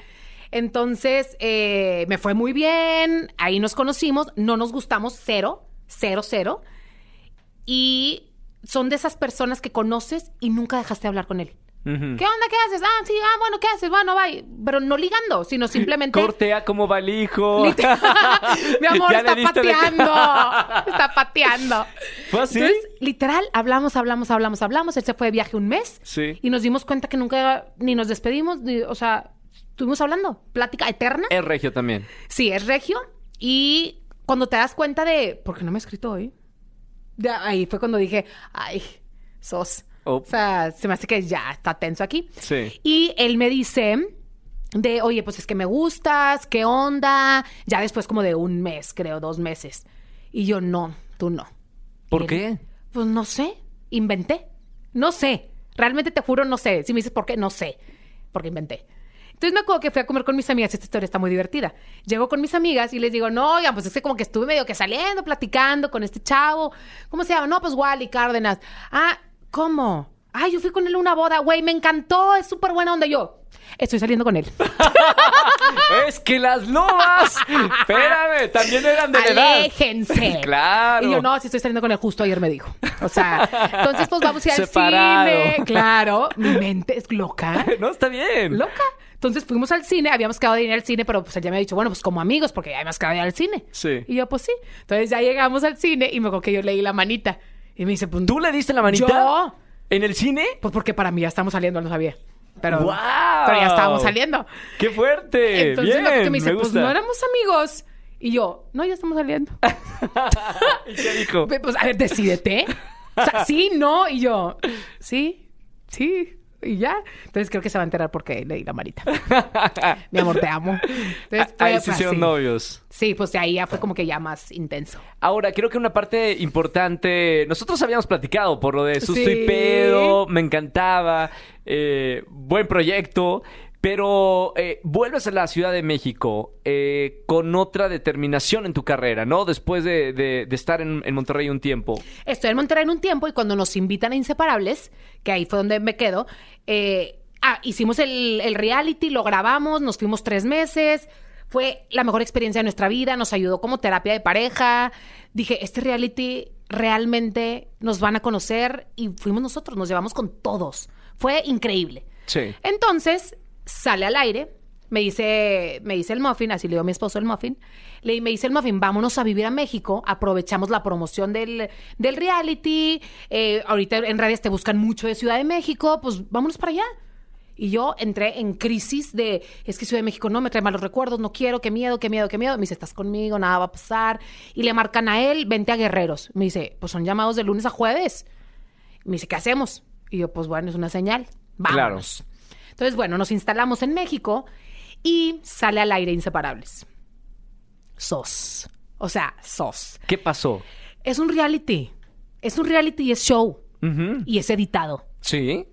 Entonces, eh, me fue muy bien, ahí nos conocimos, no nos gustamos, cero, cero, cero. Y son de esas personas que conoces y nunca dejaste de hablar con él. ¿Qué onda? ¿Qué haces? Ah, sí, ah, bueno, ¿qué haces? Bueno, bye. Pero no ligando, sino simplemente... Cortea como va el hijo. Mi amor, está de- pateando. Está pateando. ¿Fue así? Entonces, literal, hablamos, hablamos, hablamos, hablamos. Él se fue de viaje un mes. Sí. Y nos dimos cuenta que nunca ni nos despedimos, ni- o sea, estuvimos hablando. Plática eterna. Es regio también. Sí, es regio. Y cuando te das cuenta de, ¿por qué no me ha escrito hoy? De ahí fue cuando dije, ay, sos. Oh. O sea, se me hace que ya está tenso aquí. Sí. Y él me dice de, oye, pues es que me gustas, ¿qué onda? Ya después como de un mes, creo, dos meses. Y yo, no, tú no. ¿Por él, qué? Pues no sé, inventé. No sé, realmente te juro, no sé. Si me dices por qué, no sé, porque inventé. Entonces me acuerdo que fui a comer con mis amigas, esta historia está muy divertida. Llego con mis amigas y les digo, no, oigan, pues es que como que estuve medio que saliendo, platicando con este chavo. ¿Cómo se llama? No, pues Wally Cárdenas. Ah, ¿cómo? Ah, yo fui con él a una boda, güey, me encantó, es súper buena onda. Yo, estoy saliendo con él. Es que las lobas. Espérame, también eran de la edad. Aléjense. Claro. Y yo, no, si estoy saliendo con él, justo ayer me dijo. O sea, entonces pues vamos a ir al Separado. cine. Claro, mi mente es loca. no, está bien. Loca. Entonces fuimos al cine, habíamos quedado de ir al cine, pero pues él ya me había dicho, bueno, pues como amigos, porque ya habíamos quedado de ir al cine. Sí. Y yo, pues sí. Entonces ya llegamos al cine y me acuerdo que yo leí la manita. Y me dice, pues. ¿Tú le diste la manita? ¿Yo? ¿En el cine? Pues porque para mí ya estamos saliendo, no sabía. Pero, ¡Guau! pero ya estábamos saliendo. ¡Qué fuerte! Entonces Bien, lo que me dice, pues gusta. no éramos amigos. Y yo, no, ya estamos saliendo. ¿Y qué dijo? Pues a ver, decídete. O sea, sí, no. Y yo, sí, sí. Y ya. Entonces creo que se va a enterar porque le di la manita. Mi amor, te amo. Entonces, fue- Ahí sí fue hicieron novios. Sí, pues ahí ya fue como que ya más intenso. Ahora, creo que una parte importante, nosotros habíamos platicado por lo de Susto Sí. y Pedo, me encantaba, eh, buen proyecto, pero eh, vuelves a la Ciudad de México eh, con otra determinación en tu carrera, ¿no? Después de, de- de estar en, en Monterrey un tiempo. Estoy en Monterrey un tiempo y cuando nos invitan a Inseparables, que ahí fue donde me quedo, eh, ah, hicimos el, el reality, lo grabamos, nos fuimos tres meses. Fue la mejor experiencia de nuestra vida, nos ayudó como terapia de pareja. Dije, este reality realmente nos van a conocer y fuimos nosotros, nos llevamos con todos. Fue increíble. Sí. Entonces, sale al aire, me dice, me dice el muffin, así le dio mi esposo el muffin, le me dice el muffin, vámonos a vivir a México, aprovechamos la promoción del, del reality, eh, ahorita en redes te buscan mucho de Ciudad de México, pues vámonos para allá. Y yo entré en crisis de, es que Ciudad de México no me trae malos recuerdos, no quiero, qué miedo, qué miedo, qué miedo. Me dice, estás conmigo, nada va a pasar. Y le marcan a él, vente a Guerreros. Me dice, pues son llamados de lunes a jueves. Me dice, ¿qué hacemos? Y yo, pues bueno, es una señal. Vámonos. Entonces, bueno, nos instalamos en México y sale al aire Inseparables. SOS. O sea, SOS. ¿Qué pasó? Es un reality. Es un reality y es show. Y es editado. Sí.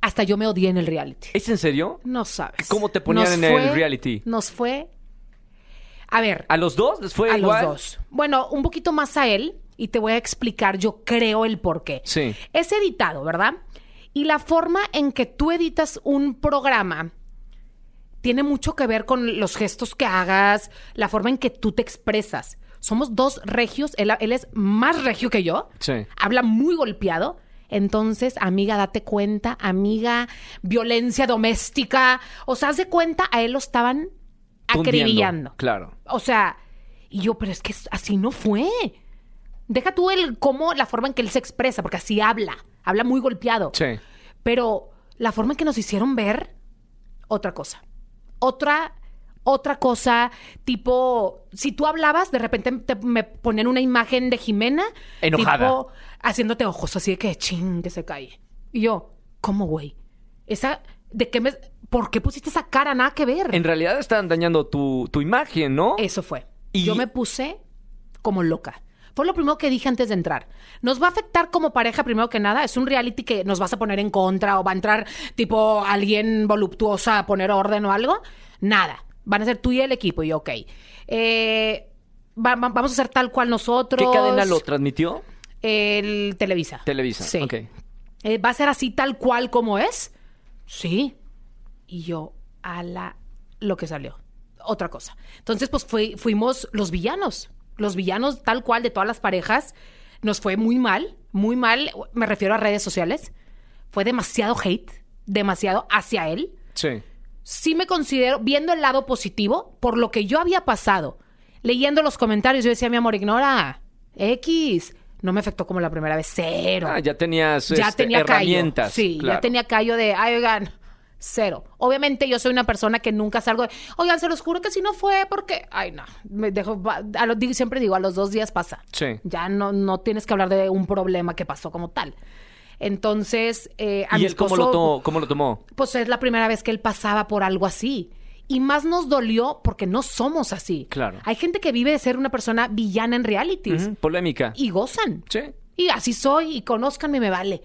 Hasta yo me odié en el reality. ¿Es en serio? No sabes. ¿Cómo te ponían Nos en el reality? Nos fue. A ver, ¿A los dos les fue a igual? los dos. Bueno, un poquito más a él y te voy a explicar, yo creo, el por qué. Sí. Es editado, ¿verdad? Y la forma en que tú editas un programa tiene mucho que ver con los gestos que hagas, la forma en que tú te expresas. Somos dos regios, él, él es más regio que yo, Sí. habla muy golpeado. Entonces, amiga, date cuenta, amiga, violencia doméstica. O sea, haz de cuenta, a él lo estaban acribillando. Claro. O sea, y yo, pero es que así no fue. Deja tú el cómo, la forma en que él se expresa, porque así habla. Habla muy golpeado. Sí. Pero la forma en que nos hicieron ver, otra cosa. Otra, otra cosa, tipo, si tú hablabas, de repente te- me ponían una imagen de Jimena. Enojada. Tipo, haciéndote ojos, así de que ching, que se cae. Y yo, ¿cómo, güey? Esa, ¿de qué me, por qué pusiste esa cara? Nada que ver. En realidad están dañando tu, tu imagen, ¿no? Eso fue. Y- Yo me puse como loca. Fue lo primero que dije antes de entrar. Nos va a afectar como pareja primero que nada. Es un reality que nos vas a poner en contra o va a entrar tipo alguien voluptuosa a poner orden o algo. Nada. Van a ser tú y el equipo. Y yo, ok. Eh, va- va- vamos a hacer tal cual nosotros. ¿Qué cadena lo transmitió? El Televisa. Televisa. Sí. Ok. Eh, ¿Va a ser así tal cual como es? Sí. Y yo, a la lo que salió. Otra cosa. Entonces, pues fui- fuimos los villanos. Los villanos tal cual de todas las parejas. Nos fue muy mal, muy mal. Me refiero a redes sociales. Fue demasiado hate, demasiado hacia él. Sí. Sí me considero, viendo el lado positivo, por lo que yo había pasado, leyendo los comentarios, yo decía, mi amor, ignora. X. No me afectó como la primera vez. Cero Ah, ya tenías ya este, tenía herramientas. callo. Sí, claro. ya tenía callo de, ay, oigan, cero. Obviamente yo soy una persona que nunca salgo de, oigan, se los juro que si no fue porque, ay, no, me dejo, a lo- digo- siempre digo, a los dos días pasa. Sí. Ya no, no tienes que hablar de un problema que pasó como tal. Entonces, eh, a ¿Y mi él cómo lo, tomó, cómo lo tomó? pues es la primera vez que él pasaba por algo así. Y más nos dolió porque no somos así. Claro. Hay gente que vive de ser una persona villana en realities Polémica. y gozan. Sí. Y así soy, y conózcanme, me vale.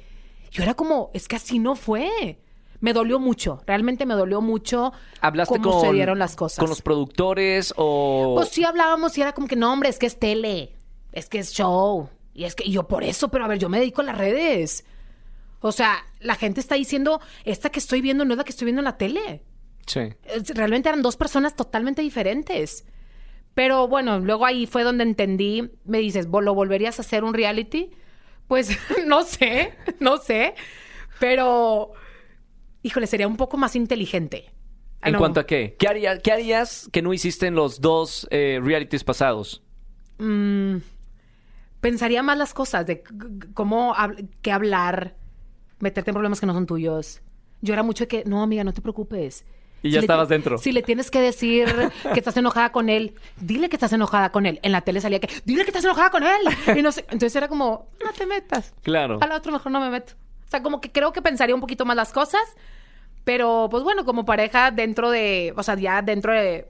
Yo era como, es que así no fue. Me dolió mucho, realmente me dolió mucho ¿Hablaste cómo con, se dieron las cosas. con los productores o...? Pues sí hablábamos y era como que, no, hombre, es que es tele, es que es show. Y es que y yo por eso, pero a ver, yo me dedico a las redes. O sea, la gente está diciendo, esta que estoy viendo no es la que estoy viendo en la tele. Sí. Realmente eran dos personas totalmente diferentes. Pero bueno, luego ahí fue donde entendí, me dices, "¿Vol- ¿lo volverías a hacer un reality? Pues no sé, no sé, pero híjole, sería un poco más inteligente. ¿En No. cuanto a qué? ¿Qué, haría- qué harías que no hiciste en los dos eh, realities pasados? Mm, pensaría más las cosas de cómo hab- qué hablar, meterte en problemas que no son tuyos. Yo era mucho de que, no, amiga, no te preocupes. Y ya estabas dentro. Si le tienes que decir que estás enojada con él, dile que estás enojada con él. En la tele salía que, dile que estás enojada con él. Y no sé, entonces era como, no te metas. Claro. A la otra mejor no me meto. O sea, como que creo que pensaría un poquito más las cosas, pero pues bueno, como pareja dentro de, o sea, ya dentro de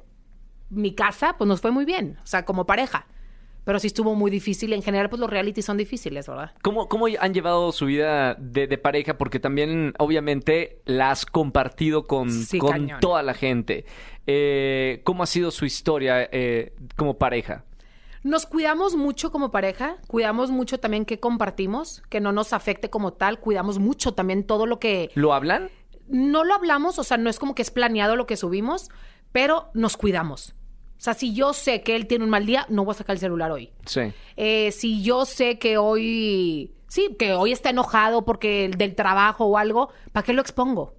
mi casa, pues nos fue muy bien, o sea, como pareja. Pero sí estuvo muy difícil. En general, pues los realities son difíciles, ¿verdad? ¿Cómo, ¿Cómo han llevado su vida de, de pareja? Porque también, obviamente, la has compartido con, Sí, con cañón. toda la gente. Eh, ¿Cómo ha sido su historia eh, como pareja? Nos cuidamos mucho como pareja, cuidamos mucho también que compartimos, que no nos afecte como tal, cuidamos mucho también todo lo que ¿Lo hablan? no lo hablamos, o sea, no es como que es planeado lo que subimos, pero nos cuidamos. O sea, si yo sé que él tiene un mal día, no voy a sacar el celular hoy. Sí. Eh, si yo sé que hoy, sí, que hoy está enojado porque del trabajo o algo, ¿para qué lo expongo?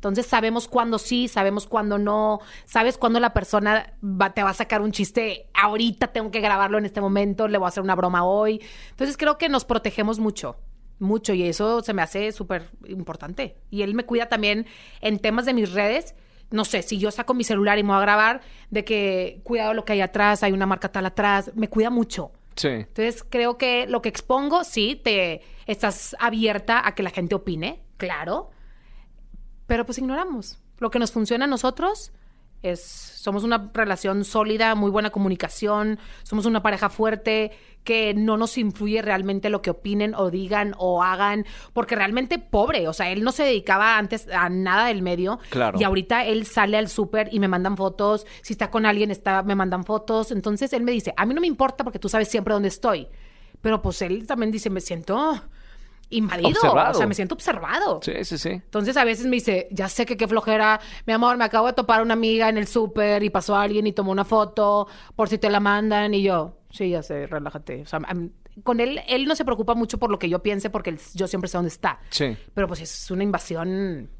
Entonces sabemos cuándo sí, sabemos cuándo no, sabes cuándo la persona va- te va a sacar un chiste, ahorita tengo que grabarlo en este momento, le voy a hacer una broma hoy. Entonces creo que nos protegemos mucho, mucho y eso se me hace súper importante. Y él me cuida también en temas de mis redes. No sé, si yo saco mi celular y me voy a grabar, de que cuidado lo que hay atrás, hay una marca tal atrás, me cuida mucho. Sí. Entonces creo que lo que expongo, sí, te estás abierta a que la gente opine, claro, pero pues ignoramos. Lo que nos funciona a nosotros es, somos una relación sólida, muy buena comunicación, somos una pareja fuerte, que no nos influye realmente lo que opinen o digan o hagan, porque realmente pobre, o sea, él no se dedicaba antes a nada del medio Claro. y ahorita él sale al súper y me mandan fotos, si está con alguien está me mandan fotos, entonces él me dice, a mí no me importa porque tú sabes siempre dónde estoy, pero pues él también dice, me siento invadido, Observado. o sea, me siento observado. Sí, sí, sí. Entonces a veces me dice, ya sé que qué flojera, mi amor, me acabo de topar una amiga en el súper y pasó alguien y tomó una foto por si te la mandan y yo, sí, ya sé, relájate. O sea, con él, él no se preocupa mucho por lo que yo piense porque yo siempre sé dónde está. Sí. Pero pues es una invasión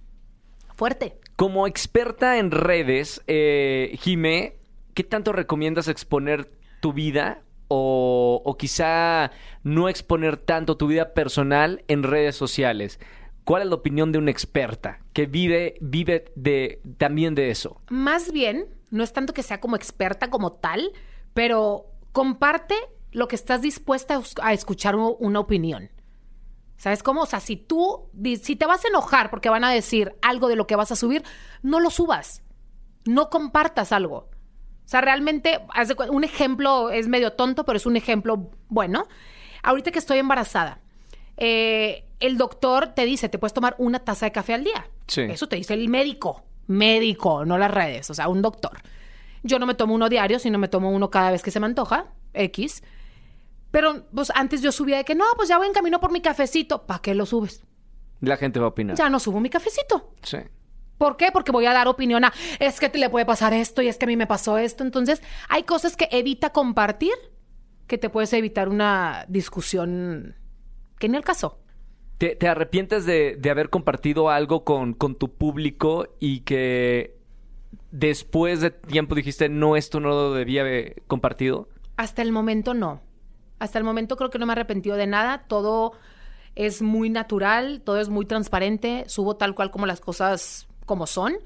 fuerte. Como experta en redes, eh, Jimé, ¿qué tanto recomiendas exponer tu vida o, quizá no exponer tanto tu vida personal en redes sociales? ¿Cuál es la opinión de una experta que vive, vive de, también de eso? Más bien, no es tanto que sea como experta como tal, pero comparte lo que estás dispuesta a escuchar una opinión. ¿Sabes cómo? O sea, si tú, si te vas a enojar porque van a decir algo de lo que vas a subir, no lo subas. No compartas algo. O sea, realmente, un ejemplo es medio tonto, pero es un ejemplo bueno. Ahorita que estoy embarazada, eh, el doctor te dice, te puedes tomar una taza de café al día. Sí. Eso te dice el médico. Médico, no las redes, o sea, un doctor. Yo no me tomo uno diario, sino me tomo uno cada vez que se me antoja, X. Pero pues antes yo subía de que no, pues ya voy en camino por mi cafecito. ¿Para qué lo subes? La gente va a opinar. Ya no subo mi cafecito. Sí. ¿Por qué? Porque voy a dar opinión a, es que te le puede pasar esto y es que a mí me pasó esto. Entonces, hay cosas que evita compartir que te puedes evitar una discusión que ni el caso. ¿Te, te arrepientes de, de haber compartido algo con, con tu público y que después de tiempo dijiste, no, esto no lo debía haber compartido? Hasta el momento no. Hasta el momento creo que no me he arrepentido de nada. Todo es muy natural, todo es muy transparente. Subo tal cual como las cosas como son.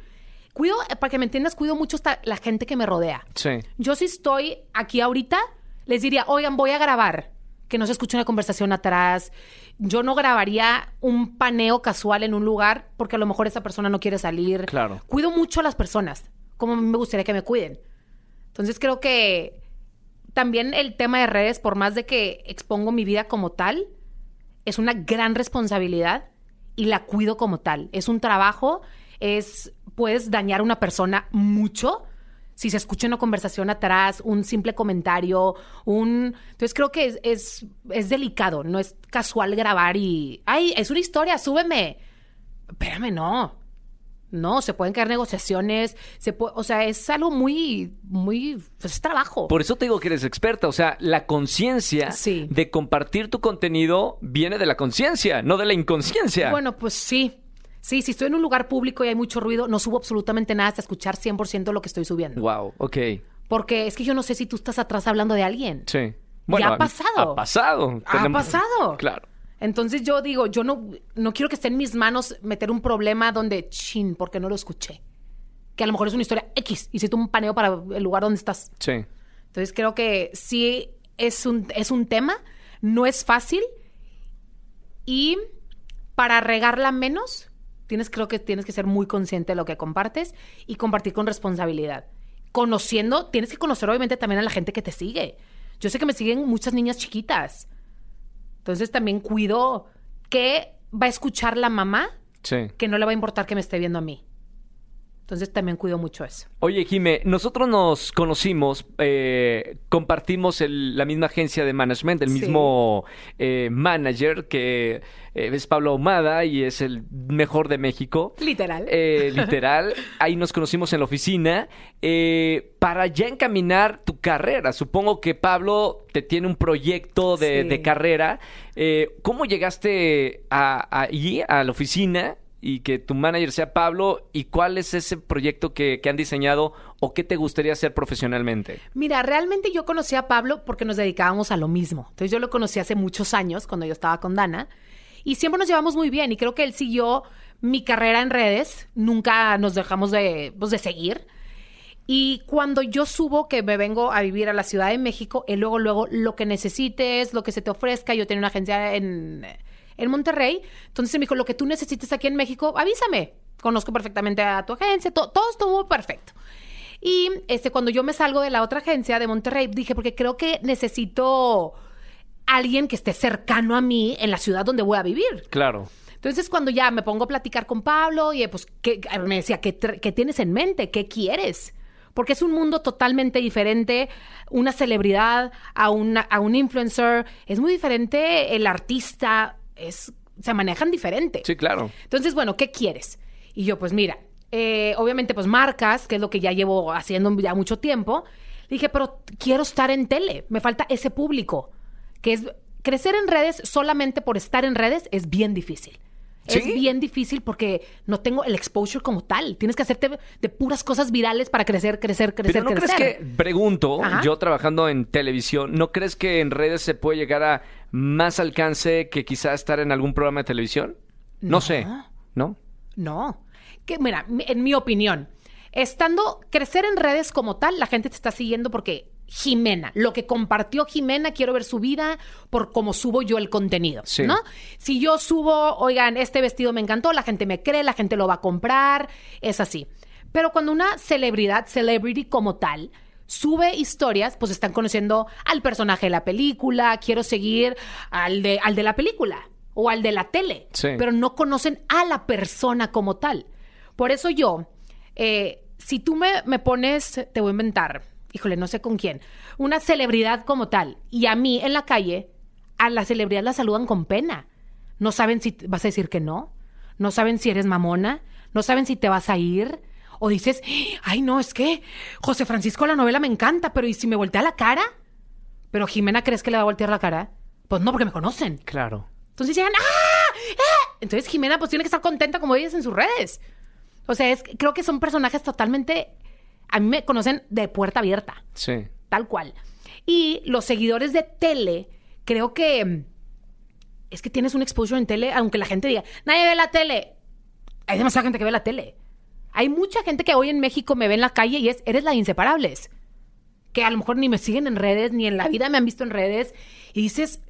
Cuido, eh, para que me entiendas, cuido mucho hasta la gente que me rodea. Sí. Yo si estoy aquí ahorita, les diría, oigan, voy a grabar, que no se escuche una conversación atrás. Yo no grabaría un paneo casual en un lugar porque a lo mejor esa persona no quiere salir. Claro. Cuido mucho a las personas, como a mí me gustaría que me cuiden. Entonces creo que también el tema de redes, por más de que expongo mi vida como tal, es una gran responsabilidad y la cuido como tal. Es un trabajo, es puedes dañar a una persona mucho si se escucha una conversación atrás, un simple comentario, un... Entonces creo que es, es, es delicado, no es casual grabar y... ¡Ay, es una historia, súbeme! Espérame, no. No, se pueden caer negociaciones, se puede, o sea, es algo muy, muy, pues es trabajo. Por eso te digo que eres experta. O sea, la conciencia Sí. de compartir tu contenido viene de la conciencia, no de la inconsciencia. Bueno, pues sí. Sí, si estoy en un lugar público y hay mucho ruido, no subo absolutamente nada hasta escuchar 100% lo que estoy subiendo. Wow, ok. Porque es que yo no sé si tú estás atrás hablando de alguien. Sí. Ya ha pasado. Ha pasado. Ha pasado. Claro. Entonces yo digo, yo no, no quiero que esté en mis manos meter un problema donde, chin, porque no lo escuché. Que a lo mejor es una historia X. Hiciste un paneo para el lugar donde estás. Sí. Entonces creo que sí es un, es un tema, no es fácil y para regarla menos, tienes, creo que tienes que ser muy consciente de lo que compartes y compartir con responsabilidad. Conociendo, tienes que conocer obviamente también a la gente que te sigue. Yo sé que me siguen muchas niñas chiquitas. Entonces también cuido que va a escuchar la mamá Sí. que no le va a importar que me esté viendo a mí. Entonces también cuido mucho eso. Oye, Jime, nosotros nos conocimos, eh, compartimos el- la misma agencia de management, el Sí. mismo eh, manager que eh, es Pablo Ahumada y es el mejor de México. Literal. Eh, literal, ahí nos conocimos en la oficina eh, para ya encaminar tu carrera. Supongo que Pablo te tiene un proyecto de, Sí. de carrera. Eh, ¿Cómo llegaste a, allí, a la oficina? Y que tu manager sea Pablo, ¿y cuál es ese proyecto que, que han diseñado o qué te gustaría hacer profesionalmente? Mira, realmente yo conocí a Pablo porque nos dedicábamos a lo mismo. Entonces yo lo conocí hace muchos años, cuando yo estaba con Dana, y siempre nos llevamos muy bien. Y creo que él siguió mi carrera en redes, nunca nos dejamos de, pues, de seguir. Y cuando yo subo que me vengo a vivir a la Ciudad de México, él luego, luego, lo que necesites, lo que se te ofrezca, yo tenía una agencia en, en Monterrey, entonces me dijo, lo que tú necesites aquí en México, avísame. Conozco perfectamente a tu agencia, to- todo estuvo perfecto. Y este, cuando yo me salgo de la otra agencia de Monterrey, dije, porque creo que necesito alguien que esté cercano a mí en la ciudad donde voy a vivir. Claro. Entonces, cuando ya me pongo a platicar con Pablo, y pues, ¿qué- me decía, ¿qué, qué tienes en mente? ¿Qué quieres? Porque es un mundo totalmente diferente, una celebridad a, una, a un influencer, es muy diferente el artista, es, se manejan diferente. Sí, claro. Entonces, bueno, ¿qué quieres? Y yo, pues mira, eh, obviamente, pues marcas, que es lo que ya llevo haciendo ya mucho tiempo. Dije, pero quiero estar en tele, me falta ese público, que es crecer en redes solamente por estar en redes es bien difícil. Es bien difícil porque no tengo el exposure como tal. Tienes que hacerte de puras cosas virales para crecer, crecer, crecer, Pero ¿no crecer. crees que, pregunto, Ajá. yo trabajando en televisión, ¿no crees que en redes se puede llegar a más alcance que quizá estar en algún programa de televisión? No, No. sé, ¿no? No. Que, mira, mi- en mi opinión, estando, crecer en redes como tal, la gente te está siguiendo porque Jimena, lo que compartió Jimena, quiero ver su vida por cómo subo yo el contenido, Sí. ¿no? Si yo subo, oigan, este vestido me encantó, la gente me cree, la gente lo va a comprar, es así. Pero cuando una celebridad, celebrity como tal, sube historias, pues están conociendo al personaje de la película, quiero seguir al de, al de la película o al de la tele, Sí. pero no conocen a la persona como tal. Por eso yo, eh, si tú me, me pones, te voy a inventar, híjole, no sé con quién, una celebridad como tal, y a mí en la calle, a la celebridad la saludan con pena. No saben si vas a decir que no, no saben si eres mamona, no saben si te vas a ir. O dices, ay, no, es que José Francisco la novela me encanta, pero ¿y si me voltea la cara? Pero Jimena, ¿crees que le va a voltear la cara? Pues no, porque me conocen. Claro. Entonces llegan, ¡ah! ¡ah! Entonces Jimena pues tiene que estar contenta como ellas en sus redes. O sea, es, creo que son personajes totalmente, a mí me conocen de puerta abierta, Sí. tal cual. Y los seguidores de tele, creo que mm, es que tienes un exposure en tele, aunque la gente diga, nadie ve la tele. Hay demasiada gente que ve la tele. Hay mucha gente que hoy en México me ve en la calle y es, eres la de inseparables. Que a lo mejor ni me siguen en redes, ni en la vida me han visto en redes. Y dices,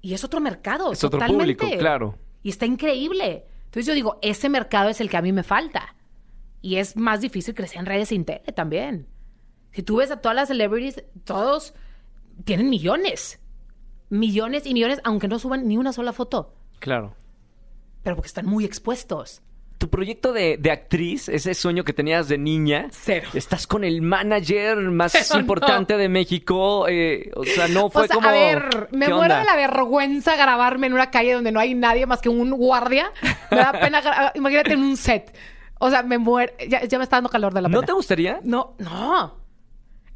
y es otro mercado. Es otro totalmente. público, claro. Y está increíble. Entonces yo digo, ese mercado es el que a mí me falta. Y es más difícil crecer en redes sin tele también. Si tú ves a todas las celebrities, todos tienen millones. Millones y millones, aunque no suban ni una sola foto. Claro. Pero porque están muy expuestos. Tu proyecto de, de actriz, ese sueño que tenías de niña, Cero. estás con el manager más Pero no. importante de México. eh, o sea, no fue o sea, como. a ver, me ¿qué muero onda? de la vergüenza grabarme en una calle donde no hay nadie más que un guardia. Me da pena, imagínate en un set. O sea, me muero. Ya, ya me está dando calor de la ¿No pena. te gustaría? No, no.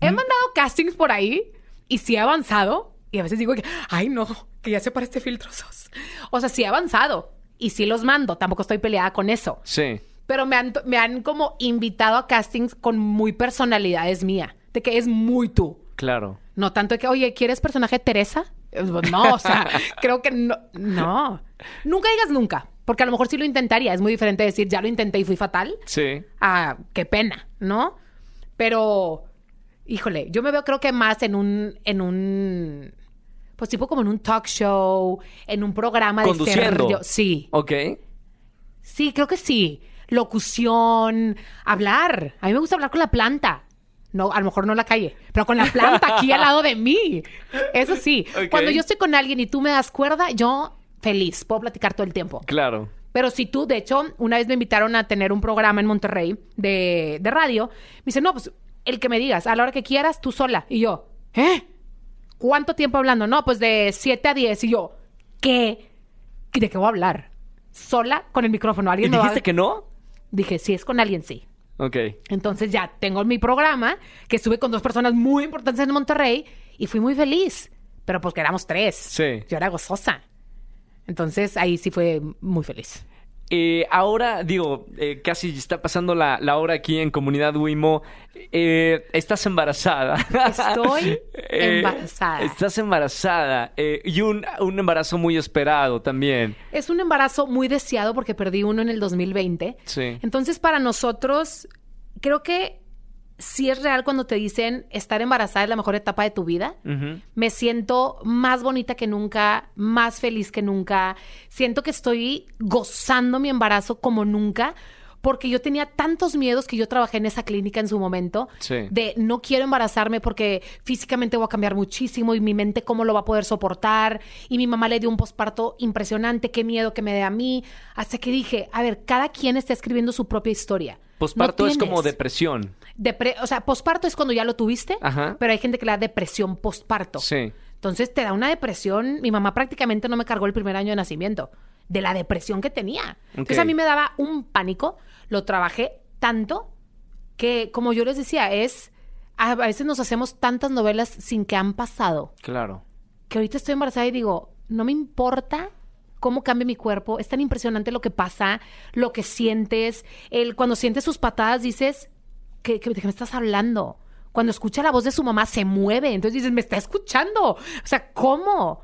He mandado castings por ahí y sí he avanzado. Y a veces digo que, ay, no, que ya se para este filtro sos. O sea, sí he avanzado. Y sí los mando. Tampoco estoy peleada con eso. Sí. Pero me han, me han como invitado a castings con muy personalidades mía. De que es muy tú. Claro. No tanto de que, oye, ¿quieres personaje de Teresa? Eh, No, o sea, creo que no. No. Nunca digas nunca. Porque a lo mejor sí lo intentaría. Es muy diferente decir, ya lo intenté y fui fatal. Sí. Ah, qué pena, ¿no? Pero, híjole, yo me veo creo que más en un, en un, pues tipo como en un talk show, en un programa de ser Sí, Ok. sí, creo que sí. Locución, hablar. A mí me gusta hablar con la planta. No, a lo mejor no la calle, pero con la planta aquí al lado de mí. Eso sí. Cuando yo estoy con alguien y tú me das cuerda, yo feliz, puedo platicar todo el tiempo. Claro. Pero si tú, de hecho, una vez me invitaron a tener un programa en Monterrey de, de radio, me dice, no, pues el que me digas, a la hora que quieras, tú sola. Y yo, ¿eh? ¿Cuánto tiempo hablando? No, pues de 7 a 10. Y yo, ¿qué? ¿De qué voy a hablar? Sola con el micrófono. ¿Y ¿Alguien va a- dijiste que no? Dije, si es con alguien, sí. Ok. Entonces ya tengo mi programa, que estuve con dos personas muy importantes en Monterrey y fui muy feliz. Pero pues que éramos tres. Sí. Yo era gozosa. Entonces ahí sí fue muy feliz. Eh, ahora, digo, eh, casi está pasando la, la hora aquí en Comunidad Wimo. Eh, estás embarazada. Estoy Eh, embarazada. Estás embarazada. y un, un embarazo muy esperado también. Es un embarazo muy deseado porque perdí uno en el 2020. Sí. Entonces, para nosotros, creo que sí es real cuando te dicen estar embarazada es la mejor etapa de tu vida. Me siento más bonita que nunca, más feliz que nunca. Siento que estoy gozando mi embarazo como nunca. Porque yo tenía tantos miedos que yo trabajé en esa clínica en su momento. Sí. De no quiero embarazarme porque físicamente voy a cambiar muchísimo y mi mente cómo lo va a poder soportar. Y mi mamá le dio un posparto impresionante, qué miedo que me dé a mí. Hasta que dije, a ver, cada quien está escribiendo su propia historia. Posparto No es como depresión. Depre- o sea, posparto es cuando ya lo tuviste, Ajá. pero hay gente que le da depresión posparto. Sí. Entonces te da una depresión. Mi mamá prácticamente no me cargó el primer año de nacimiento de la depresión que tenía. Entonces Ok. a mí me daba un pánico. Lo trabajé tanto que, como yo les decía, es a veces nos hacemos tantas novelas sin que han pasado. Claro. Que ahorita estoy embarazada y digo, no me importa cómo cambie mi cuerpo. Es tan impresionante lo que pasa, lo que sientes. El, cuando sientes sus patadas dices, ¿qué, qué- ¿de qué me estás hablando? Cuando escucha la voz de su mamá se mueve. Entonces dices, me está escuchando. O sea, ¿cómo?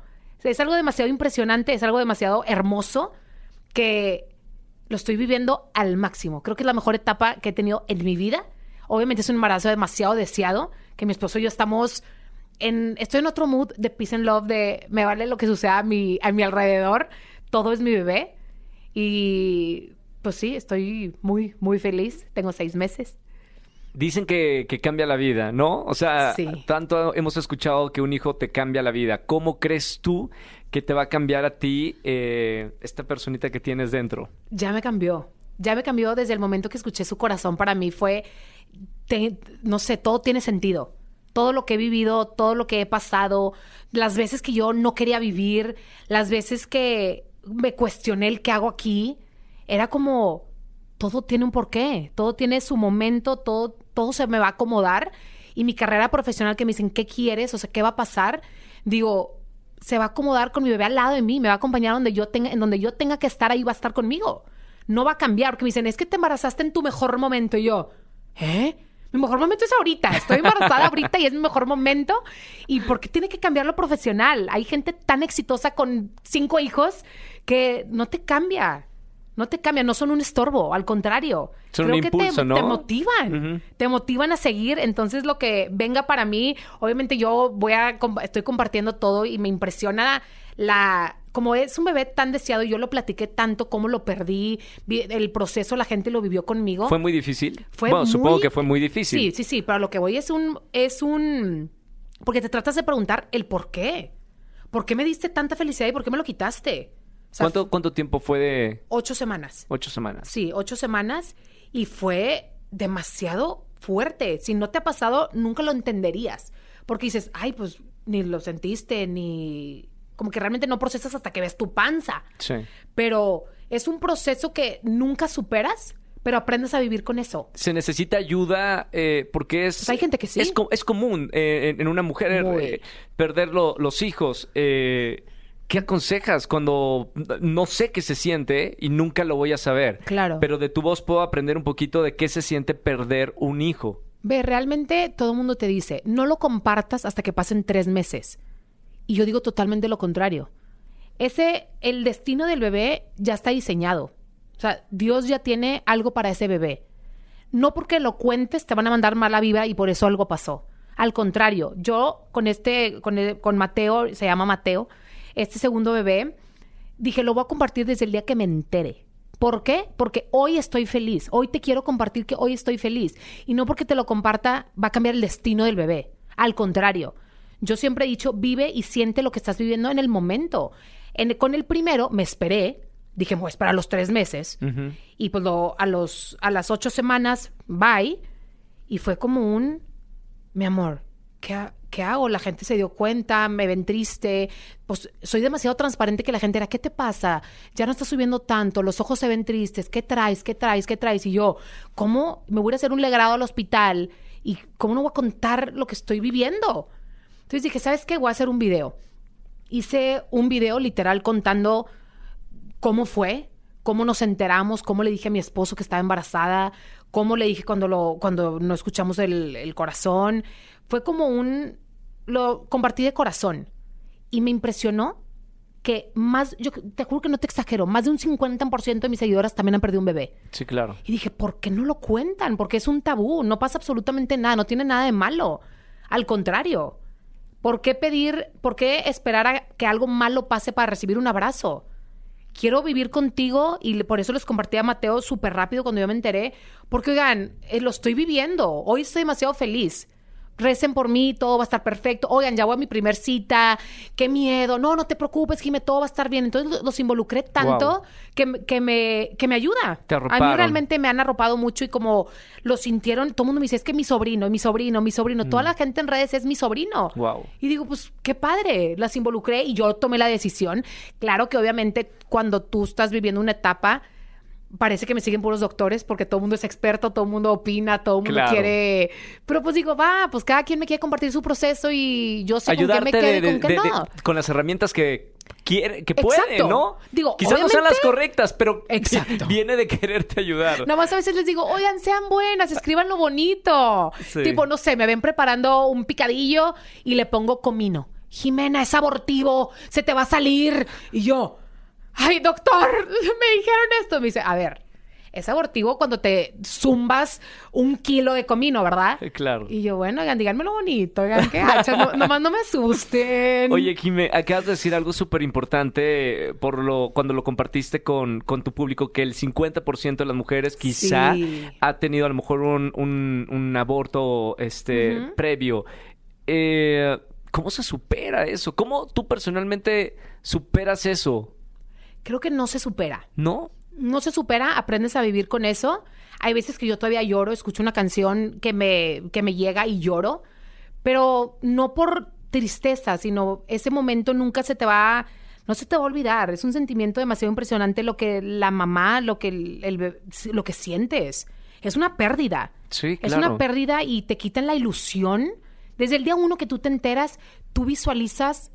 Es algo demasiado impresionante, es algo demasiado hermoso que lo estoy viviendo al máximo. Creo que es la mejor etapa que he tenido en mi vida. Obviamente es un embarazo demasiado deseado, que mi esposo y yo estamos en... Estoy en otro mood de peace and love, de me vale lo que suceda a mi, a mi alrededor. Todo es mi bebé. Y pues sí, estoy muy, muy feliz. Tengo seis meses. Dicen que, que cambia la vida, ¿no? O sea, Sí. tanto hemos escuchado que un hijo te cambia la vida. ¿Cómo crees tú que te va a cambiar a ti eh, esta personita que tienes dentro? Ya me cambió. Ya me cambió desde el momento que escuché su corazón. Para mí fue, te- no sé, todo tiene sentido. Todo lo que he vivido, todo lo que he pasado, las veces que yo no quería vivir, las veces que me cuestioné el qué hago aquí, era como, todo tiene un porqué, todo tiene su momento, todo, todo se me va a acomodar. Y mi carrera profesional que me dicen, ¿qué quieres? O sea, ¿qué va a pasar? Digo, se va a acomodar con mi bebé al lado de mí, me va a acompañar donde yo tenga, en donde yo tenga que estar, ahí va a estar conmigo. No va a cambiar, porque me dicen, es que te embarazaste en tu mejor momento. Y yo, ¿eh? Mi mejor momento es ahorita. Estoy embarazada ahorita y es mi mejor momento. ¿Y por qué tiene que cambiar lo profesional? Hay gente tan exitosa con cinco hijos que no te cambia. No te cambia, no son un estorbo, al contrario. Son Creo un que impulso, te, ¿no? te motivan. Te motivan a seguir. Entonces, lo que venga para mí, obviamente yo voy a estoy compartiendo todo y me impresiona la como es un bebé tan deseado, yo lo platiqué tanto, cómo lo perdí, el proceso la gente lo vivió conmigo. ¿Fue muy difícil? Fue bueno, supongo muy- que fue muy difícil. Sí, sí, sí, pero lo que voy es un, es un, porque te tratas de preguntar el por qué. ¿Por qué me diste tanta felicidad y por qué me lo quitaste? O sea, ¿Cuánto, ¿Cuánto tiempo fue de Ocho semanas. ocho semanas? Sí, ocho semanas y fue demasiado fuerte. Si no te ha pasado, nunca lo entenderías. Porque dices, ay, pues ni lo sentiste, ni... Como que realmente no procesas hasta que ves tu panza. Sí. Pero es un proceso que nunca superas, pero aprendes a vivir con eso. Se necesita ayuda eh, porque es... Pues hay gente que sí. Es, es común eh, en, en una mujer eh, perder lo- los hijos. Eh, ¿Qué aconsejas cuando no sé qué se siente y nunca lo voy a saber? Claro. Pero de tu voz puedo aprender un poquito de qué se siente perder un hijo. Ve, realmente todo el mundo te dice, no lo compartas hasta que pasen tres meses. Y yo digo totalmente lo contrario. Ese, el destino del bebé ya está diseñado. O sea, Dios ya tiene algo para ese bebé. No porque lo cuentes te van a mandar mala vibra y por eso algo pasó. Al contrario, yo con este, con, el- con Mateo, se llama Mateo, este segundo bebé, dije, lo voy a compartir desde el día que me entere. ¿Por qué? Porque hoy estoy feliz. Hoy te quiero compartir que hoy estoy feliz. Y no porque te lo comparta va a cambiar el destino del bebé. Al contrario, yo siempre he dicho, vive y siente lo que estás viviendo en el momento. En- con el primero me esperé, dije, voy a esperar los tres meses. Y pues lo- a, los, a las ocho semanas, bye. Y fue como un, mi amor, ¿qué, ha- qué hago? La gente se dio cuenta, me ven triste. Pues soy demasiado transparente que la gente era, ¿qué te pasa? Ya no estás subiendo tanto, los ojos se ven tristes, ¿qué traes? ¿Qué traes? ¿Qué traes? Y yo, ¿cómo me voy a hacer un legrado al hospital? ¿Y cómo no voy a contar lo que estoy viviendo? Entonces dije, ¿sabes qué? Voy a hacer un video. Hice un video literal contando cómo fue, cómo nos enteramos, cómo le dije a mi esposo que estaba embarazada, cómo le dije cuando lo, cuando no escuchamos el, el corazón. Fue como un lo compartí de corazón. Y me impresionó que más, yo te juro que no te exagero, más de un 50% de mis seguidoras también han perdido un bebé. Sí, claro. Y dije, ¿por qué no lo cuentan? Porque es un tabú, no pasa absolutamente nada, no tiene nada de malo. Al contrario, ¿por qué pedir, por qué esperar a que algo malo pase para recibir un abrazo? Quiero vivir contigo y por eso les compartí a Mateo súper rápido cuando yo me enteré, porque oigan, eh, lo estoy viviendo, hoy estoy demasiado feliz. Recen por mí, todo va a estar perfecto. Oigan, ya voy a mi primer cita, qué miedo. No, no te preocupes, Jime, todo va a estar bien. Entonces lo- los involucré tanto que, me- que, me, que me ayuda. Te a mí realmente me han arropado mucho y como lo sintieron, todo el mundo me dice, es que mi sobrino, mi sobrino, mi sobrino, toda la gente en redes es mi sobrino. Wow. Y digo, pues qué padre, las involucré y yo tomé la decisión. Claro que obviamente cuando tú estás viviendo una etapa, parece que me siguen puros doctores porque todo el mundo es experto, todo el mundo opina, todo el mundo Claro. quiere... Pero pues digo, va, pues cada quien me quiere compartir su proceso y yo sé Ayudarte con qué me quede de- y con qué de- no. de- con las herramientas que quiere, que Exacto. puede, ¿no? Digo, Quizás no sean las correctas, pero Exacto. viene de quererte ayudar. Nada más a veces les digo, oigan, sean buenas, escriban lo bonito. Sí. Tipo, no sé, me ven preparando un picadillo y le pongo comino. Jimena, es abortivo, se te va a salir. Y yo, ay, doctor, me dijeron esto. Me dice, a ver, es abortivo cuando te zumbas un kilo de comino, ¿verdad? Eh, Claro. Y yo, bueno, oigan, díganme lo bonito, oigan, qué hacha, no, nomás no me asusten. Oye, Jime, acabas de decir algo súper importante por lo, cuando lo compartiste con, con tu público, que el 50% de las mujeres quizá Sí. ha tenido a lo mejor un, un- un aborto este, previo. Eh, ¿Cómo se supera eso? ¿Cómo tú personalmente superas eso? Creo que no se supera. ¿No? no se supera, aprendes a vivir con eso. Hay veces que yo todavía lloro, escucho una canción que me, que me llega y lloro, pero no por tristeza, sino ese momento nunca se te va, no se te va a olvidar. Es un sentimiento demasiado impresionante lo que la mamá, lo que, el, el lo que sientes. Es una pérdida. Sí, Es claro. una pérdida y te quitan la ilusión. Desde el día uno que tú te enteras, tú visualizas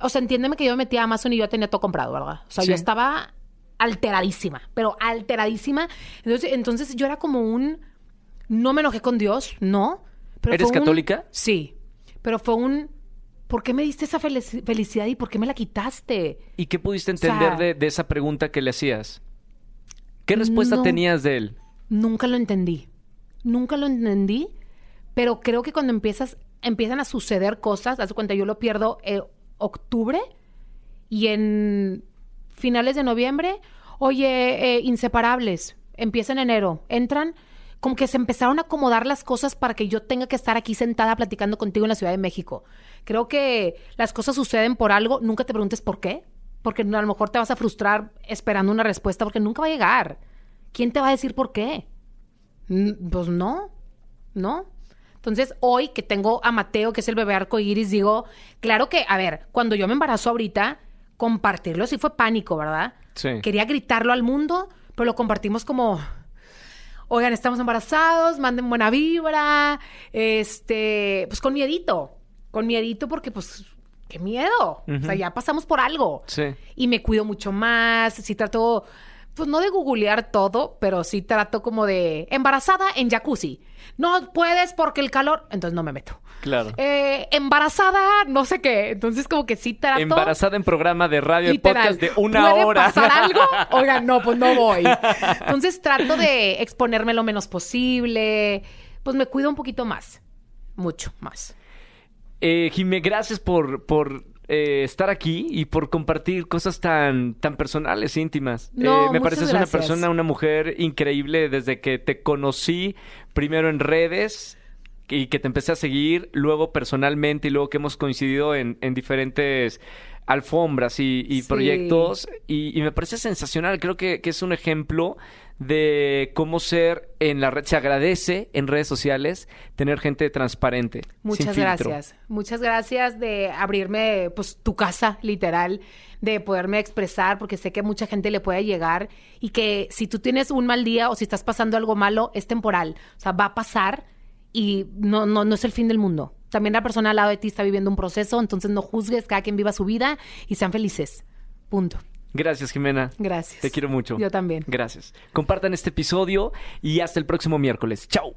o sea, entiéndeme que yo me metí a Amazon y yo tenía todo comprado, ¿verdad? O sea, Sí. yo estaba alteradísima, pero alteradísima. Entonces, entonces yo era como un... No me enojé con Dios, no. Pero ¿Eres un- católica? Sí. Pero fue un... ¿Por qué me diste esa felici- felicidad y por qué me la quitaste? ¿Y qué pudiste sea- entender de, de esa pregunta que le hacías? ¿Qué respuesta No. tenías de él? Nunca lo entendí. Nunca lo entendí, pero creo que cuando empiezas, empiezan a suceder cosas, haz cuenta, yo lo pierdo en octubre y en finales de noviembre, oye, eh, inseparables, empieza en enero, entran, como que se empezaron a acomodar las cosas para que yo tenga que estar aquí sentada platicando contigo en la Ciudad de México. Creo que las cosas suceden por algo, nunca te preguntes por qué, porque a lo mejor te vas a frustrar esperando una respuesta porque nunca va a llegar. ¿Quién te va a decir por qué? Pues no, no. Entonces, hoy que tengo a Mateo, que es el bebé arco iris, digo, claro que, a ver, cuando yo me embarazo ahorita, compartirlo sí fue pánico, ¿verdad? Sí. Quería gritarlo al mundo, pero lo compartimos como, oigan, estamos embarazados, manden buena vibra, este, pues con miedito, con miedito porque pues, qué miedo, o sea, ya pasamos por algo. Sí. Y me cuido mucho más, sí trato, pues no de googlear todo, pero sí trato como de embarazada en jacuzzi. No puedes porque el calor, entonces no me meto. Claro. Eh, embarazada, no sé qué, entonces como que sí trato... Embarazada en programa de radio y podcast de una ¿Puede hora. pasar algo? Oigan, no, pues no voy. Entonces trato de exponerme lo menos posible. Pues me cuido un poquito más. Mucho más. Eh, Jimé, gracias por, por eh, estar aquí y por compartir cosas tan, tan personales, íntimas. No, Eh, me pareces una gracias. persona, una mujer increíble desde que te conocí, primero en redes y que te empecé a seguir, luego personalmente y luego que hemos coincidido en, en diferentes alfombras y, y Sí. proyectos y, y me parece sensacional, creo que, que es un ejemplo de cómo ser en la red, se agradece en redes sociales tener gente transparente. sin Muchas filtro. gracias. Muchas gracias de abrirme, pues, tu casa, literal, de poderme expresar, porque sé que mucha gente le puede llegar y que si tú tienes un mal día o si estás pasando algo malo, es temporal. O sea, va a pasar y no, no, no es el fin del mundo. También la persona al lado de ti está viviendo un proceso, entonces no juzgues, cada quien viva su vida y sean felices. Punto. Gracias, Jimena. Gracias. Te quiero mucho. Yo también. Gracias. Compartan este episodio y hasta el próximo miércoles. Chao.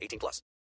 18 plus.